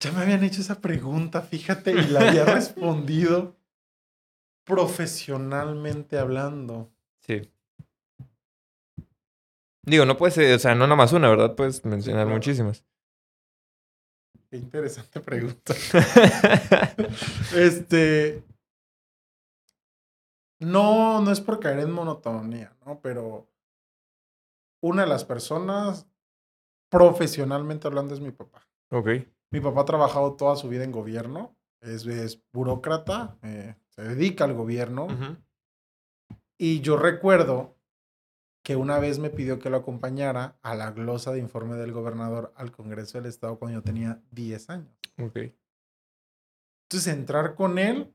Ya me habían hecho esa pregunta, fíjate, y la había respondido profesionalmente hablando. Sí. Digo, no puede ser, o sea, no nada más una, ¿verdad? Puedes mencionar claro. muchísimas. Qué interesante pregunta. Este. No, no es por caer en monotonía, ¿no? Pero una de las personas, profesionalmente hablando, es mi papá. ok. Mi papá ha trabajado toda su vida en gobierno, es, es burócrata, eh, se dedica al gobierno. Ujú. Y yo recuerdo que una vez me pidió que lo acompañara a la glosa de informe del gobernador al Congreso del Estado cuando yo tenía 10 años. Ok. Entonces entrar con él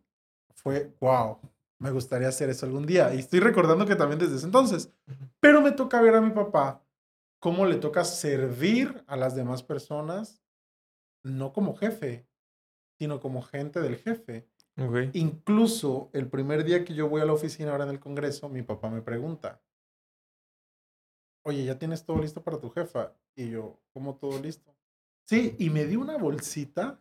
fue, wow, me gustaría hacer eso algún día. Y estoy recordando que también desde ese entonces. Pero me toca ver a mi papá cómo le toca servir a las demás personas, no como jefe, sino como gente del jefe. Ok. Incluso el primer día que yo voy a la oficina ahora en el Congreso, mi papá me pregunta, oye, ¿ya tienes todo listo para tu jefa? Y yo, ¿cómo todo listo? Sí, y me dio una bolsita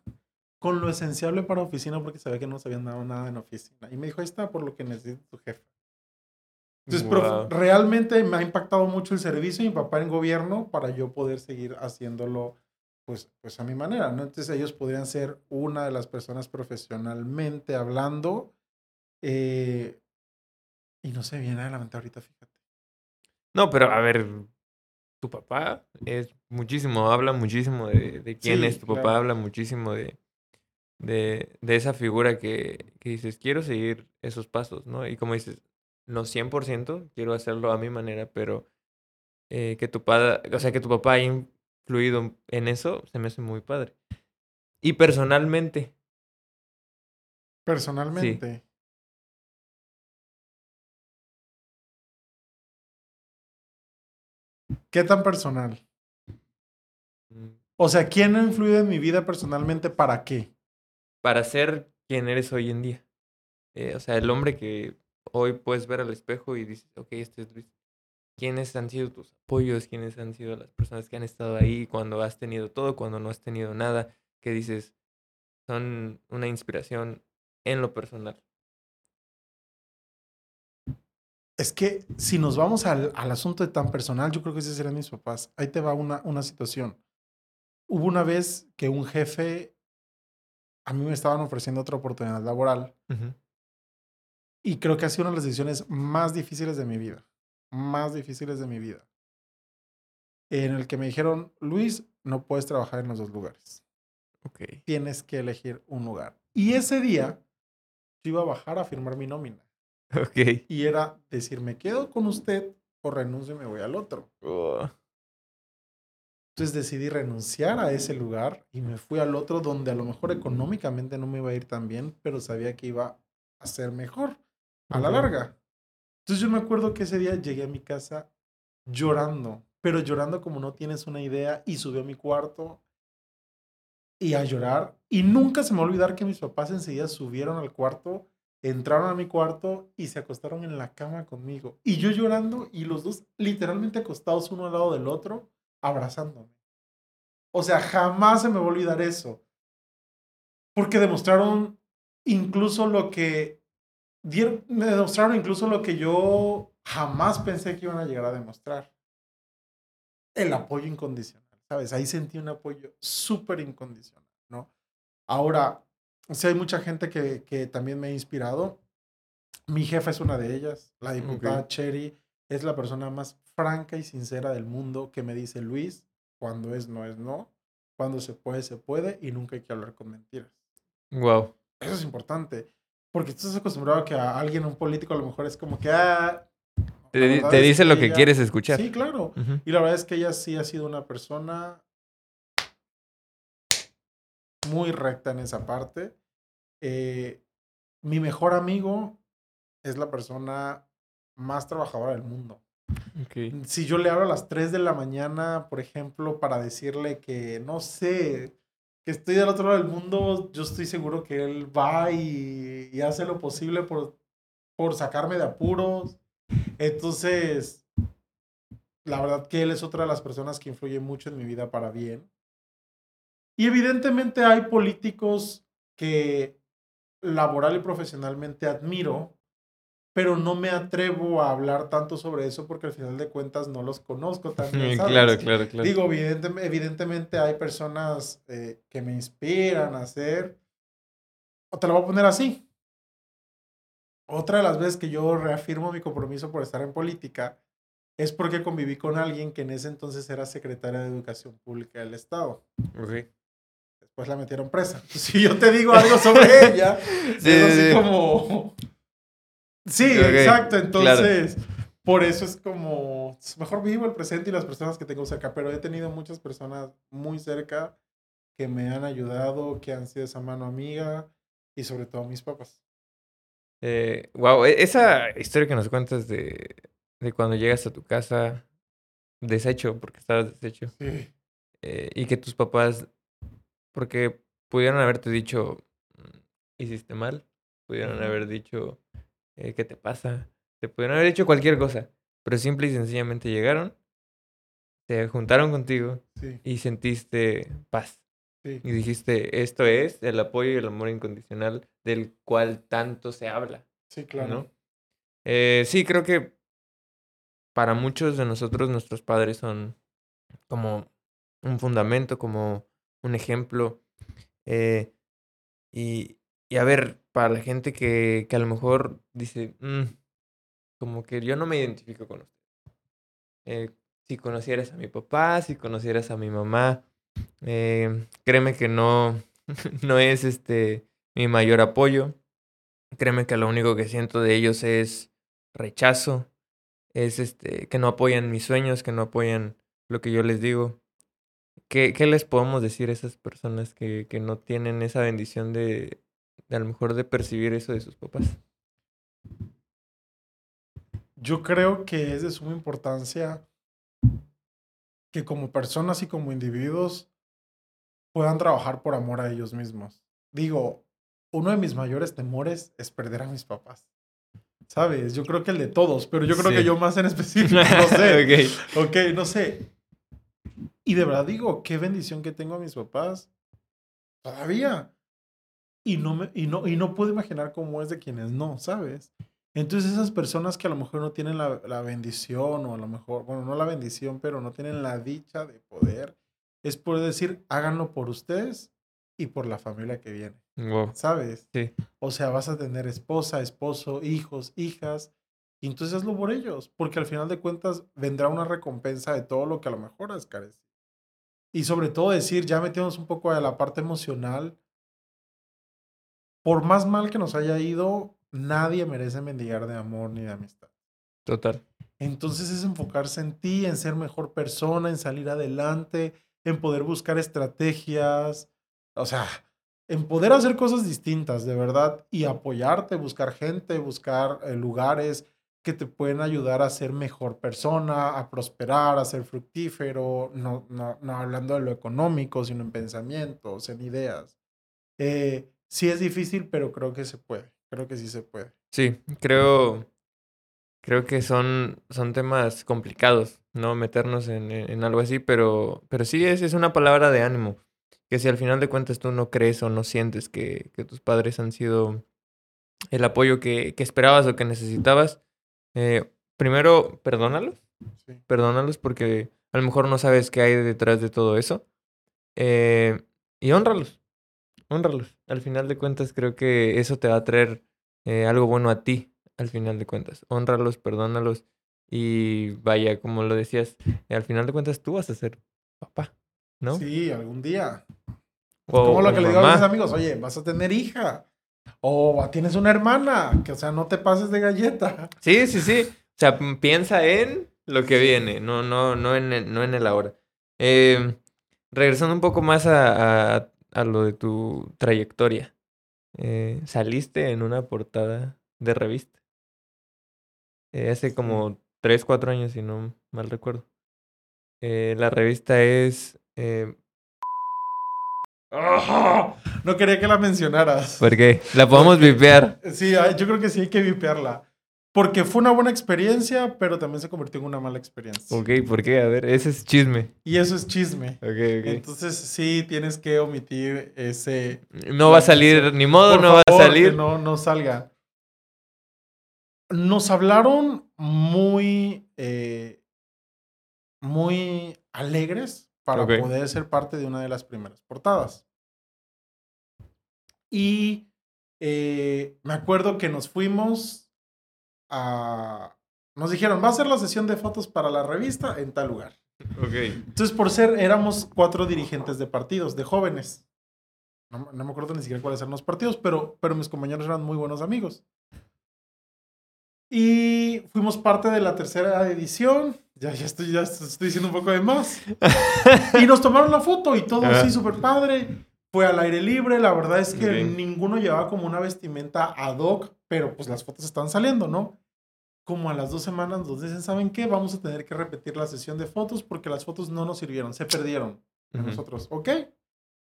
con lo esencial para oficina porque sabía que no se habían dado nada en oficina. Y me dijo, ahí está por lo que necesita tu jefa. Entonces, Guau. realmente me ha impactado mucho el servicio de mi papá en gobierno para yo poder seguir haciéndolo pues, pues a mi manera, ¿no? Entonces ellos podrían ser una de las personas profesionalmente hablando eh, y no se viene a la mente ahorita, fíjate. No, pero a ver, tu papá es muchísimo, habla muchísimo de, de quién Sí, es tu papá, claro. habla muchísimo de, de, de esa figura que, que dices, quiero seguir esos pasos, ¿no? Y como dices, no 100%, quiero hacerlo a mi manera, pero eh, que tu padre, o sea, que tu papá haya influido en eso, se me hace muy padre. Y personalmente, Personalmente. ¿Qué tan personal? mm, O sea, ¿quién ha influido en mi vida personalmente para qué? para ser quien eres hoy en día. Eh, o sea, el hombre que hoy puedes ver al espejo y dices, ok, este es Luis. ¿Quiénes han sido tus apoyos? ¿Quiénes han sido las personas que han estado ahí cuando has tenido todo, cuando no has tenido nada? Que dices, son una inspiración en lo personal. Es que si nos vamos al, al asunto de tan personal, yo creo que ese serían mis papás. Ahí te va una, una situación. Hubo una vez que un jefe, a mí me estaban ofreciendo otra oportunidad laboral y creo que ha sido una de las decisiones más difíciles de mi vida. Más difíciles de mi vida. En el que me dijeron, Luis, no puedes trabajar en los dos lugares. Ok. Tienes que elegir un lugar. Y ese día yo iba a bajar a firmar mi nómina. Ok. Y era decir, me quedo con usted o renuncio y me voy al otro. Entonces decidí renunciar a ese lugar y me fui al otro donde a lo mejor económicamente no me iba a ir tan bien, pero sabía que iba a ser mejor a la larga. Entonces yo me acuerdo que ese día llegué a mi casa llorando, pero llorando como no tienes una idea y subí a mi cuarto y a llorar. Y nunca se me va a olvidar que mis papás enseguida subieron al cuarto, entraron a mi cuarto y se acostaron en la cama conmigo. Y yo llorando y los dos literalmente acostados uno al lado del otro, abrazándome. O sea, jamás se me va a olvidar eso. Porque demostraron incluso lo que dieron, me demostraron incluso lo que yo jamás pensé que iban a llegar a demostrar. El apoyo incondicional, ¿sabes? Ahí sentí un apoyo súper incondicional, ¿no? Ahora, sí hay mucha gente que, que también me ha inspirado. Mi jefa es una de ellas, la diputada Ok. Cherry es la persona más franca y sincera del mundo que me dice, Luis, cuando es no es no, cuando se puede se puede y nunca hay que hablar con mentiras. Wow. Eso es importante, porque tú estás acostumbrado a que a alguien, un político, a lo mejor es como que, ah, Te, es dice lo que ella- quieres escuchar. Sí, claro. Y la verdad es que ella sí ha sido una persona muy recta en esa parte. Eh, mi mejor amigo es la persona más trabajadora del mundo. Ok. Si yo le hablo a las 3 de la mañana, por ejemplo, para decirle que, no sé, que estoy del otro lado del mundo, yo estoy seguro que él va y, y hace lo posible por, por sacarme de apuros. Entonces, la verdad que él es otra de las personas que influye mucho en mi vida para bien. Y evidentemente hay políticos que laboral y profesionalmente admiro, pero no me atrevo a hablar tanto sobre eso porque al final de cuentas no los conozco también. ¿sabes? Claro, claro, claro. Digo, evidente- evidentemente hay personas eh, que me inspiran a hacer. O te lo voy a poner así. Otra de las veces que yo reafirmo mi compromiso por estar en política es porque conviví con alguien que en ese entonces era secretaria de Educación Pública del Estado. Ok. Después la metieron presa. Si yo te digo algo sobre ella, Sí, es así sí, sí. como... Sí, exacto. claro. Entonces, por eso es como... Mejor vivo el presente y las personas que tengo cerca, pero he tenido muchas personas muy cerca que me han ayudado, que han sido esa mano amiga y sobre todo mis papás. Eh, wow, esa historia que nos cuentas de, de cuando llegas a tu casa deshecho, porque estabas deshecho, Sí. eh, y que tus papás, porque pudieron haberte dicho, "Mm, hiciste mal, pudieron haber dicho, eh, ¿qué te pasa? Te pudieron haber dicho cualquier cosa, pero simple y sencillamente llegaron se juntaron contigo Sí, y sentiste paz. sí. Y dijiste, esto es el apoyo y el amor incondicional del cual tanto se habla, Sí, claro. ¿no? Eh, sí, creo que para muchos de nosotros nuestros padres son como un fundamento, como un ejemplo. Eh, y, y a ver, para la gente que, que a lo mejor dice, "Mm, como que yo no me identifico con usted. Eh, si conocieras a mi papá, si conocieras a mi mamá, eh, créeme que no, no es este mi mayor apoyo. Créeme que lo único que siento de ellos es rechazo, es este que no apoyan mis sueños, que no apoyan lo que yo les digo. ¿Qué, qué les podemos decir a esas personas que, que no tienen esa bendición de, de a lo mejor de percibir eso de sus papás? Yo creo que es de suma importancia que como personas y como individuos puedan trabajar por amor a ellos mismos. Digo, uno de mis mayores temores es perder a mis papás. ¿Sabes? Yo creo que el de todos, pero yo creo Sí. que yo más en específico, no sé. Ok. Ok, no sé. Y de verdad digo, qué bendición que tengo a mis papás. Todavía. Y no, me, y, no, y no puedo imaginar cómo es de quienes no, ¿sabes? Entonces esas personas que a lo mejor no tienen la, la bendición o a lo mejor, bueno, no la bendición, pero no tienen la dicha de poder, es poder decir, háganlo por ustedes y por la familia que viene, Wow. ¿sabes? Sí. O sea, vas a tener esposa, esposo, hijos, hijas. Y entonces hazlo por ellos, porque al final de cuentas vendrá una recompensa de todo lo que a lo mejor has carecido. Y sobre todo decir, ya metiéndonos un poco a la parte emocional, por más mal que nos haya ido, nadie merece mendigar de amor ni de amistad. Total. Entonces es enfocarse en ti, en ser mejor persona, en salir adelante, en poder buscar estrategias, o sea, en poder hacer cosas distintas, de verdad, y apoyarte, buscar gente, buscar eh, lugares que te pueden ayudar a ser mejor persona, a prosperar, a ser fructífero, no, no, no hablando de lo económico, sino en pensamientos, en ideas. Eh, sí es difícil, pero creo que se puede, creo que sí se puede. Sí, creo, creo que son, son temas complicados, ¿no? Meternos en, en- algo así, pero, pero sí es, es una palabra de ánimo. Que si al final de cuentas tú no crees o no sientes que, que tus padres han sido el apoyo que, que esperabas o que necesitabas, eh, primero, perdónalos, Sí. perdónalos porque a lo mejor no sabes qué hay detrás de todo eso. Eh, y honralos, honralos. Al final de cuentas creo que eso te va a traer eh, algo bueno a ti, al final de cuentas. Honralos, perdónalos y vaya, como lo decías, eh, al final de cuentas tú vas a ser papá, ¿no? Sí, algún día. O- Como lo que le digo a mis amigos, oye, vas a tener hija. O tienes una hermana, que o sea, no te pases de galleta. Sí, sí, sí. O sea, piensa en lo que viene, no, no, no en el, no en el ahora. Eh, regresando un poco más a, a- a lo de tu trayectoria. eh, saliste en una portada de revista. Eh, hace como 3, 4 años, si no mal recuerdo. Eh, la revista es... ¡Ah! No quería que la mencionaras. ¿Por qué? La podemos vipear. Sí, yo creo que sí hay que vipearla. Porque fue una buena experiencia, pero también se convirtió en una mala experiencia. Ok, ¿por qué? A ver, ese es chisme. Y eso es chisme. Ok, ok. Entonces sí tienes que omitir ese... No va a salir, ni modo, Por no va a salir. Que no, no salga. Nos hablaron muy, eh, muy alegres para poder ser parte de una de las primeras portadas. Y eh, me acuerdo que nos fuimos a... Nos dijeron, va a ser la sesión de fotos para la revista en tal lugar. Ok. Entonces, por ser, éramos cuatro dirigentes de partidos, de jóvenes. No, no me acuerdo ni siquiera cuáles eran los partidos, pero, pero mis compañeros eran muy buenos amigos. Y fuimos parte de la tercera edición. Ya, ya, estoy, ya estoy diciendo un poco de más. Y nos tomaron la foto y todo así súper padre. Fue al aire libre. La verdad es que Ok. ninguno llevaba como una vestimenta ad hoc, pero pues las fotos están saliendo, ¿no? Como a las dos semanas nos dicen, ¿saben qué? Vamos a tener que repetir la sesión de fotos porque las fotos no nos sirvieron, se perdieron. a Ujú. Nosotros, ¿ok?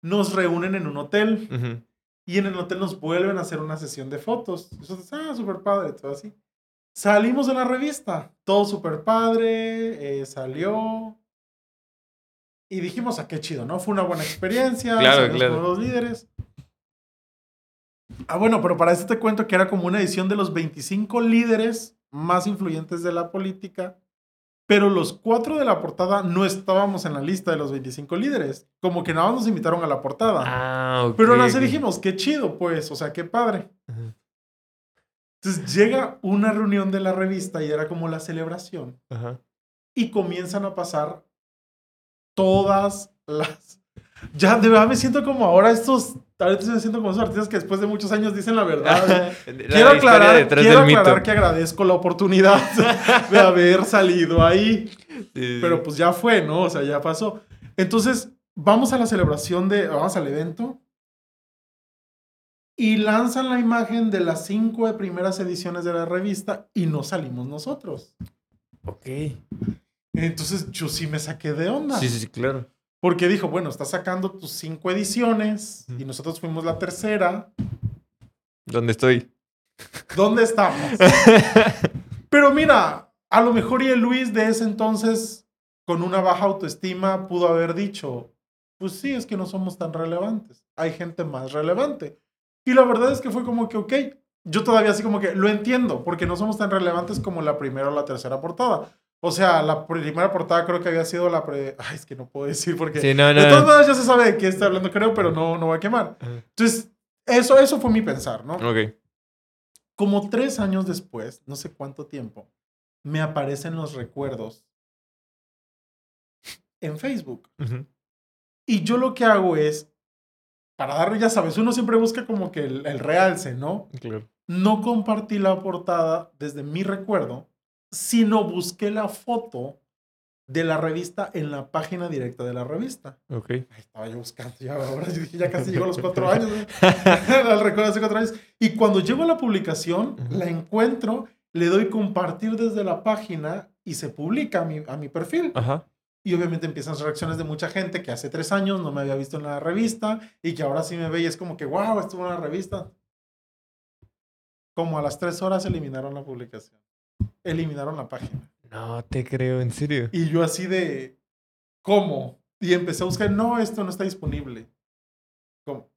Nos reúnen en un hotel Ujú. y en el hotel nos vuelven a hacer una sesión de fotos. Nosotros, ah, súper padre, todo así. Salimos de la revista, todo súper padre, eh, salió. Y dijimos, a qué chido, ¿no? Fue una buena experiencia. Claro, claro. los líderes. Ah, bueno, pero para eso te cuento que era como una edición de los 25 líderes más influyentes de la política. Pero los cuatro de la portada no estábamos en la lista de los 25 líderes. Como que nada más nos invitaron a la portada. Ah, ok. pero ok. dijimos, qué chido, pues, o sea, qué padre. Ajá, Entonces llega una reunión de la revista y era como la celebración. Ajá. Y comienzan a pasar todas las... Ya, de verdad me siento como ahora estos... Ahorita me siento como esos artistas que después de muchos años dicen la verdad. La quiero aclarar, quiero del mito. aclarar que agradezco la oportunidad de haber salido ahí. Sí, sí, Pero pues ya fue, ¿no? O sea, ya pasó. Entonces, vamos a la celebración de... Vamos al evento. Y lanzan la imagen de las cinco primeras ediciones de la revista y no salimos nosotros. Ok. Entonces yo sí me saqué de onda. Sí, sí, sí, claro. Porque dijo, bueno, estás sacando tus cinco ediciones y nosotros fuimos la tercera. ¿Dónde estoy? ¿Dónde estamos? Pero mira, a lo mejor y el Luis de ese entonces, con una baja autoestima, pudo haber dicho, pues sí, es que no somos tan relevantes. Hay gente más relevante. Y la verdad es que fue como que, ok, yo todavía así como que lo entiendo, porque no somos tan relevantes como la primera o la tercera portada. O sea, la primera portada creo que había sido la pre... Ay, es que no puedo decir porque... Sí, no, no. De todas maneras ya se sabe de qué está hablando, creo, pero no, no va a quemar. Entonces, eso, eso fue mi pensar, ¿no? Ok. Como tres años después, no sé cuánto tiempo, me aparecen los recuerdos en Facebook. Y yo lo que hago es, para darle, ya sabes, uno siempre busca como que el, el realce, ¿no? Claro. No compartí la portada desde mi recuerdo, sino busqué la foto de la revista en la página directa de la revista. Ok. Ahí estaba yo buscando, ya ahora yo dije, ya casi llegó a los cuatro años. Al recuerdo hace cuatro años. Y cuando llego a la publicación, la encuentro, le doy compartir desde la página y se publica a mi, a mi perfil. Ajá. Y obviamente empiezan reacciones de mucha gente que hace tres años no me había visto en la revista y que ahora sí me ve y es como que, wow, estuvo en la revista. Como a las tres horas eliminaron la publicación. Eliminaron la página. No te creo, en serio. Y yo así de, ¿cómo? Y empecé a buscar, no, esto no está disponible. ¿Cómo?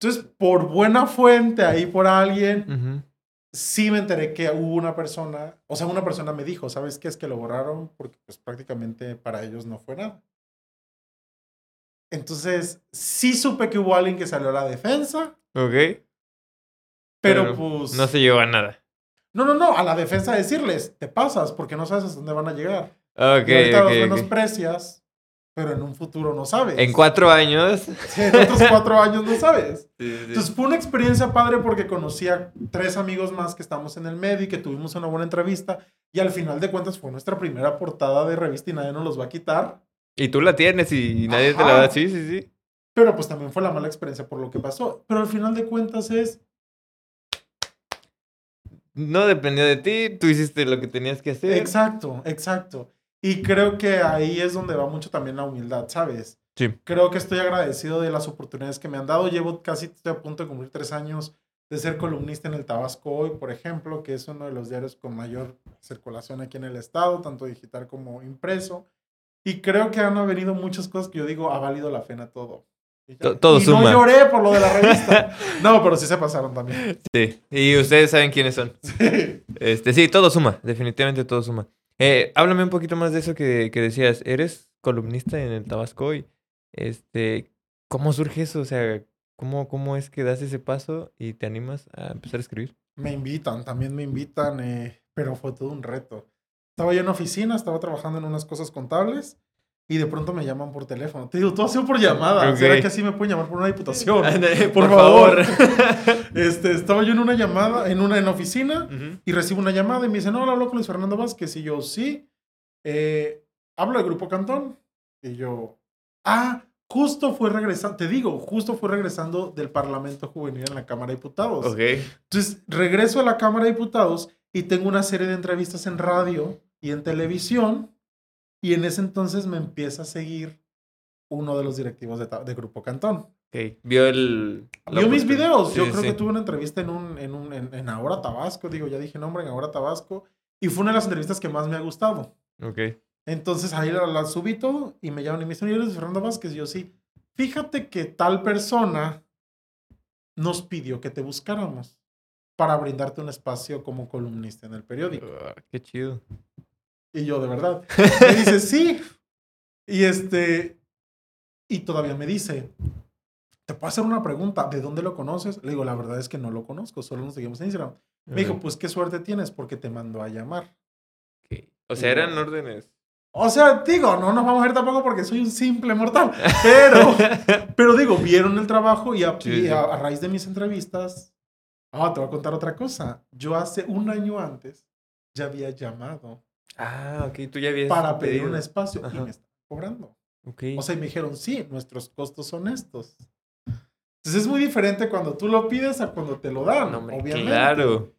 Entonces, por buena fuente, ahí por alguien, sí me enteré que hubo una persona, o sea, una persona me dijo, ¿sabes qué? Es que lo borraron porque pues prácticamente para ellos no fue nada. Entonces, sí supe que hubo alguien que salió a la defensa, Ok. pero, Pero pues... No se llevó a nada. No, no, no, a la defensa decirles, te pasas porque no sabes hasta dónde van a llegar. Ok, y ahorita ok, los menosprecias, pero en un futuro no sabes. En cuatro años. Sí, en otros cuatro años no sabes. Sí, sí. Entonces fue una experiencia padre porque conocí a tres amigos más que estamos en el medio y que tuvimos una buena entrevista. Y al final de cuentas fue nuestra primera portada de revista y nadie nos los va a quitar. Y tú la tienes y nadie te la Ajá. da. Sí, sí, sí. Pero pues también fue la mala experiencia por lo que pasó. Pero al final de cuentas es, No dependió de ti, tú hiciste lo que tenías que hacer. exacto, exacto. Y creo que ahí es donde va mucho también la humildad, ¿sabes? Sí. Creo que estoy agradecido de las oportunidades que me han dado. Llevo casi, estoy a punto de cumplir tres años de ser columnista en el Tabasco Hoy, por ejemplo, que es uno de los diarios con mayor circulación aquí en el estado, tanto digital como impreso. Y creo que han venido muchas cosas que yo digo, ha valido la pena todo. Todo y suma. no lloré por lo de la revista. no, pero sí se pasaron también. Sí. Y ustedes saben quiénes son. Este, sí, todo suma. Definitivamente todo suma. Eh, háblame un poquito más de eso que, que decías. Eres columnista en el Tabasco y este, ¿cómo surge eso? O sea, ¿cómo, ¿cómo es que das ese paso y te animas a empezar a escribir? Me invitan, también me invitan, eh, pero fue todo un reto. Estaba yo en oficina, estaba trabajando en unas cosas contables y de pronto me llaman por teléfono. Te digo, todo ha sido por llamada. Ok. ¿Será que así me pueden llamar por una diputación? Por, favor. Este, estaba yo en una llamada, en una en oficina Ujú. y recibo una llamada y me dicen, hola, hablo con Luis Fernando Vázquez. Y yo, sí, eh, hablo del Grupo Cantón. Y yo, ah, justo fue regresando, te digo, justo fue regresando del Parlamento Juvenil en la Cámara de Diputados. Ok. Entonces, regreso a la Cámara de Diputados y tengo una serie de entrevistas en radio y en televisión. Y en ese entonces me empieza a seguir uno de los directivos de, de Grupo Cantón. Vio el. Vio mis videos. Yo creo sí. que tuve una entrevista en, un, en, un, en, en Ahora Tabasco. Digo, ya dije nombre, en Ahora Tabasco. Y fue una de las entrevistas que más me ha gustado. Ok. Entonces ahí la, la subí todo y me llaman y me dicen, ¿eres Fernando Vázquez? Y yo sí. Fíjate que tal persona nos pidió que te buscáramos para brindarte un espacio como columnista en el periódico. Ah, qué chido. Y yo, de verdad. Me dice, sí. Y este, y todavía me dice, ¿te puedo hacer una pregunta? ¿De dónde lo conoces? Le digo, la verdad es que no lo conozco, solo nos seguimos en Instagram. Me dijo, pues qué suerte tienes porque te mandó a llamar. O sea, eran órdenes. O sea, digo, no nos vamos a ver tampoco porque soy un simple mortal. Pero, pero digo, vieron el trabajo y, a, Sí, y sí. a- a raíz de mis entrevistas, ah, te voy a contar otra cosa. Yo hace un año antes ya había llamado Ah, ok. Tú ya habías para pedir pedido. un espacio y Ajá. me están cobrando. Ok. O sea, y me dijeron, sí, nuestros costos son estos. Entonces es muy diferente cuando tú lo pides a cuando te lo dan, No, hombre, obviamente. claro.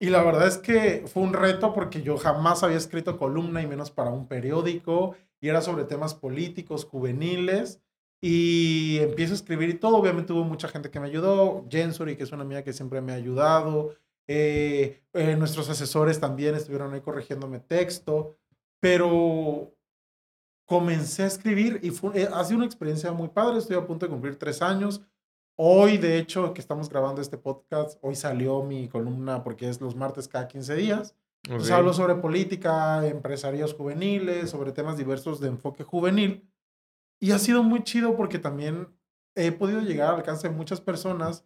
Y la verdad es que fue un reto porque yo jamás había escrito columna y menos para un periódico y era sobre temas políticos, juveniles. Y empiezo a escribir y todo. Obviamente hubo mucha gente que me ayudó. Jensuri, que es una amiga que siempre me ha ayudado. Eh, eh, nuestros asesores también estuvieron ahí corrigiéndome texto. Pero comencé a escribir y fue, eh, ha sido una experiencia muy padre. Estoy a punto de cumplir tres años. Hoy, de hecho, que estamos grabando este podcast, hoy salió mi columna porque es los martes cada 15 días. Entonces Ok. hablo sobre política, empresarios juveniles, sobre temas diversos de enfoque juvenil. Y ha sido muy chido porque también he podido llegar al alcance de muchas personas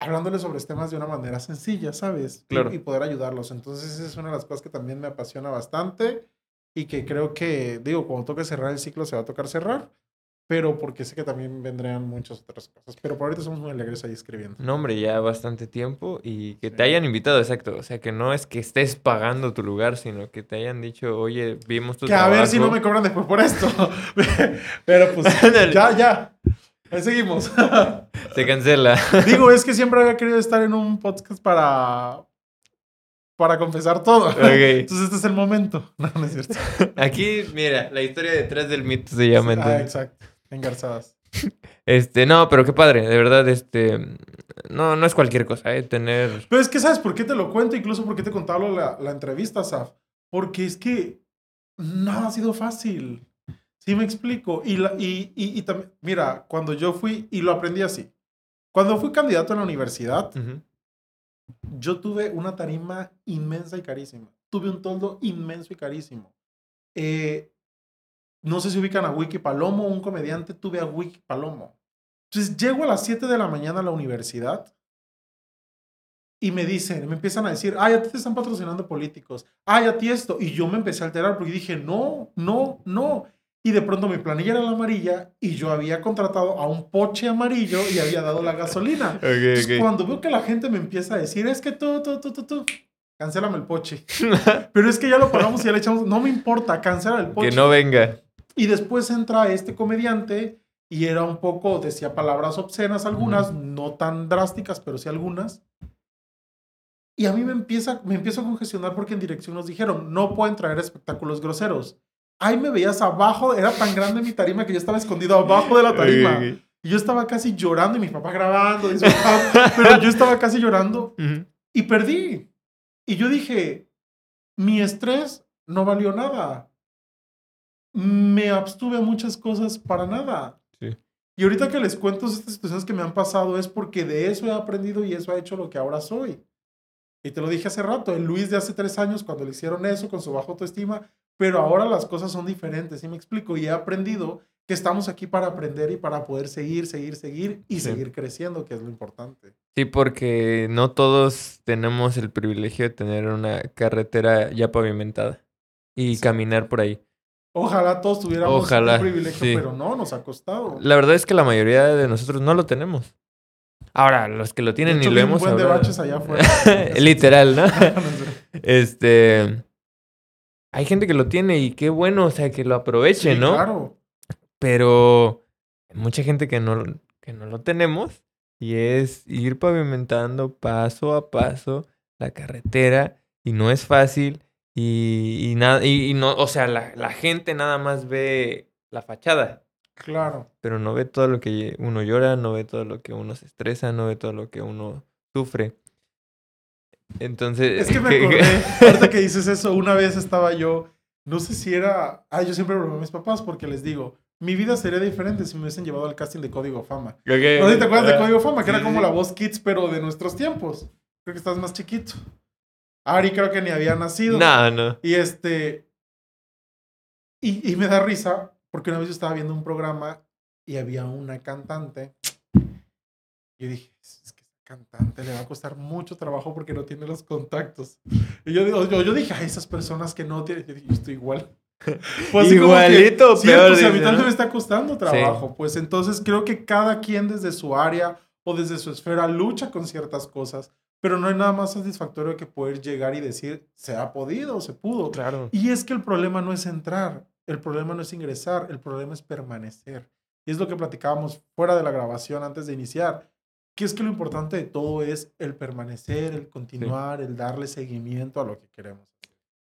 hablándoles sobre temas de una manera sencilla, ¿sabes? Y- Claro. Y, poder ayudarlos. Entonces esa es una de las cosas que también me apasiona bastante y que creo que, digo, cuando toque cerrar el ciclo se va a tocar cerrar, pero porque sé que también vendrán muchas otras cosas. Pero por ahorita somos muy alegres ahí escribiendo. No, hombre, ya bastante tiempo y que te Sí. hayan invitado, exacto. O sea, que no es que estés pagando tu lugar, sino que te hayan dicho, oye, vimos tu Que a ver si no trabajo". me cobran después por esto. Pero pues ya, ya. Ahí seguimos. Se cancela. Digo, es que siempre había querido estar en un podcast para para confesar todo. Ok. Entonces este es el momento. No, no es cierto. Aquí, mira, la historia detrás del mito se llama Ah, entonces. exacto. Engarzadas. Este, no, pero qué padre, de verdad, este, no, no es cualquier cosa, ¿eh? Tener, Pero es que, ¿sabes por qué te lo cuento? Incluso por qué te contaba la, la entrevista, Saf. Porque es que nada ha sido fácil. Sí me explico. Y, la, y, y, y también, mira, cuando yo fui, y lo aprendí así. Cuando fui candidato a la universidad, yo tuve una tarima inmensa y carísima. Tuve un toldo inmenso y carísimo. Eh, no sé si ubican a Wiki Palomo, un comediante, tuve a Wiki Palomo. Entonces llego a las 7 de la mañana a la universidad y me dicen, me empiezan a decir, ay, a ti te están patrocinando políticos, ay, a ti esto. Y yo me empecé a alterar porque dije, no, no, no. Y de pronto mi planilla era la amarilla y yo había contratado a un poche amarillo y había dado la gasolina. Ok, Entonces, ok. cuando veo que la gente me empieza a decir, es que tú, tú, tú, tú, tú, cancélame el poche. Pero es que ya lo pagamos y ya le echamos, no me importa, cancela el poche. Que no venga. Y después entra este comediante y era un poco, decía palabras obscenas algunas, no tan drásticas, pero sí algunas. Y a mí me empieza, me empiezo a congestionar porque en dirección nos dijeron, no pueden traer espectáculos groseros. Ahí me veías abajo, era tan grande mi tarima que yo estaba escondido abajo de la tarima. Ok, ok. Y yo estaba casi llorando y mi papá grabando, pero yo estaba casi llorando Ujú. y perdí. Y yo dije, mi estrés no valió nada. Me abstuve a muchas cosas para nada. Sí. Y ahorita que les cuento estas situaciones que me han pasado es porque de eso he aprendido y eso ha hecho lo que ahora soy. Y te lo dije hace rato, el Luis de hace tres años cuando le hicieron eso con su baja autoestima, pero ahora las cosas son diferentes, ¿sí me explico? Y he aprendido que estamos aquí para aprender y para poder seguir, seguir, seguir y Sí. seguir creciendo, que es lo importante. Sí, porque no todos tenemos el privilegio de tener una carretera ya pavimentada y Sí. caminar por ahí. Ojalá todos tuviéramos Ojalá, un privilegio, sí. pero no, nos ha costado. La verdad es que la mayoría de nosotros no lo tenemos. Ahora, los que lo tienen hecho, y lo vi un hemos buen de baches allá afuera. Literal, ¿no? Este. Hay gente que lo tiene y qué bueno, o sea, que lo aproveche, Sí, ¿no? Claro. Pero hay mucha gente que no, que no lo tenemos y es ir pavimentando paso a paso la carretera y no es fácil y, y nada, y, y no, o sea, la, la gente nada más ve la fachada, Claro. pero no ve todo lo que uno llora, no ve todo lo que uno se estresa, no ve todo lo que uno sufre. Entonces, Es que me acordé, ahorita que dices eso, una vez estaba yo no sé si era, ah, yo siempre bromeo a mis papás porque les digo, mi vida sería diferente si me hubiesen llevado al casting de Código Fama. Okay. No sé si te acuerdas de Código Fama, que sí, era como sí. la voz Kids, pero de nuestros tiempos. Creo que estás más chiquito. Ari creo que ni había nacido. No, no. Y este. Y, y me da risa porque una vez yo estaba viendo un programa y había una cantante. Y yo dije, cantante le va a costar mucho trabajo porque no tiene los contactos. Y yo, digo- yo, yo dije, a esas personas que no tienen. Yo dije, estoy igual. Pues como que, Igualito, sí, peor, pues a mí ¿no? me está costando trabajo. Pues entonces creo que cada quien desde su área o desde su esfera lucha con ciertas cosas. Pero no hay nada más satisfactorio que poder llegar y decir, se ha podido, se pudo. Claro. Y es que el problema no es entrar, el problema no es ingresar, el problema es permanecer. Y es lo que platicábamos fuera de la grabación antes de iniciar, que es que lo importante de todo es el permanecer, el continuar, el darle seguimiento a lo que queremos.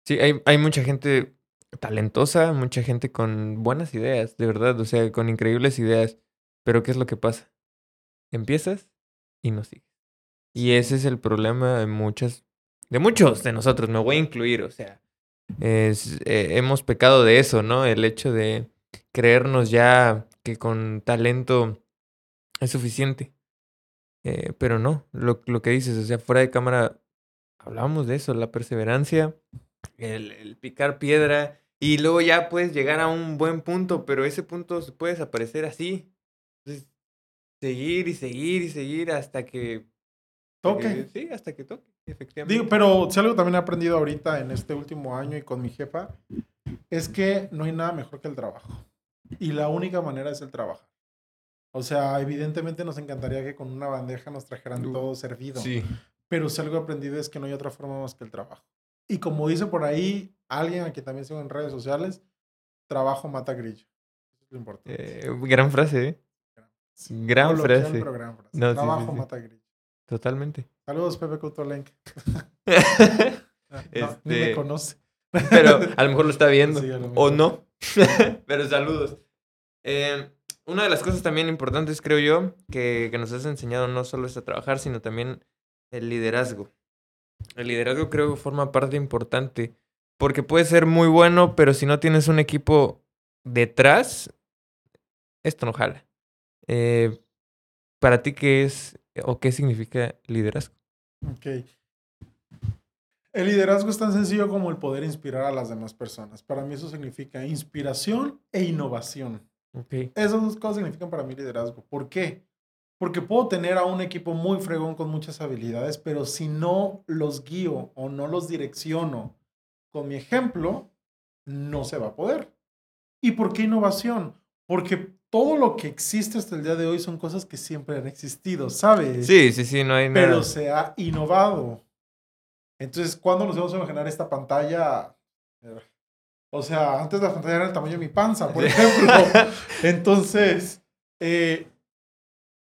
Sí, hay, hay mucha gente talentosa, mucha gente con buenas ideas, de verdad, o sea, con increíbles ideas. Pero ¿qué es lo que pasa? Empiezas y no sigues. Y ese es el problema de muchas, de muchos de nosotros, me voy a incluir, o sea, es, eh, hemos pecado de eso, ¿no? El hecho de creernos ya que con talento es suficiente. Eh, pero no, lo, lo que dices, o sea, fuera de cámara hablábamos de eso, la perseverancia, el, el picar piedra, y luego ya puedes llegar a un buen punto, pero ese punto se puede desaparecer así. Entonces, seguir y seguir y seguir hasta que... Toque. que- sí, hasta que toque, efectivamente. Digo, pero si algo también he aprendido ahorita en este último año y con mi jefa, es que no hay nada mejor que el trabajo. Y la única manera es el trabajar. O sea, evidentemente nos encantaría que con una bandeja nos trajeran Uh, todo servido. Sí. Pero si algo he aprendido es que no hay otra forma más que el trabajo. Y como dice por ahí alguien a quien también sigo en redes sociales, trabajo mata grillo. Eso es lo importante. Eh, gran frase, ¿eh? Gran coloquial, frase. pero gran frase. No, sí, sí, trabajo sí. mata grillo. Totalmente. Saludos, Pepe Coutolenc. No, ni me Este, conoce. Pero a lo mejor lo está viendo. Sí, lo o no. Pero saludos. Eh, una de las cosas también importantes, creo yo, que, que nos has enseñado no solo es a trabajar, sino también el liderazgo. El liderazgo creo que forma parte importante. Porque puede ser muy bueno, pero si no tienes un equipo detrás, esto no jala. Eh, ¿Para ti qué es o qué significa liderazgo? Ok. El liderazgo es tan sencillo como el poder inspirar a las demás personas. Para mí eso significa inspiración e innovación. Ok. Esas dos cosas significan para mí liderazgo. ¿Por qué? Porque puedo tener a un equipo muy fregón con muchas habilidades, pero si no los guío o no los direcciono con mi ejemplo, no se va a poder. ¿Y por qué innovación? Porque todo lo que existe hasta el día de hoy son cosas que siempre han existido, ¿sabes? Sí, sí, sí, no hay nada. pero se ha innovado. Entonces, ¿cuándo nos vamos a imaginar esta pantalla? O sea, antes la pantalla era el tamaño de mi panza, por ejemplo. Entonces, eh,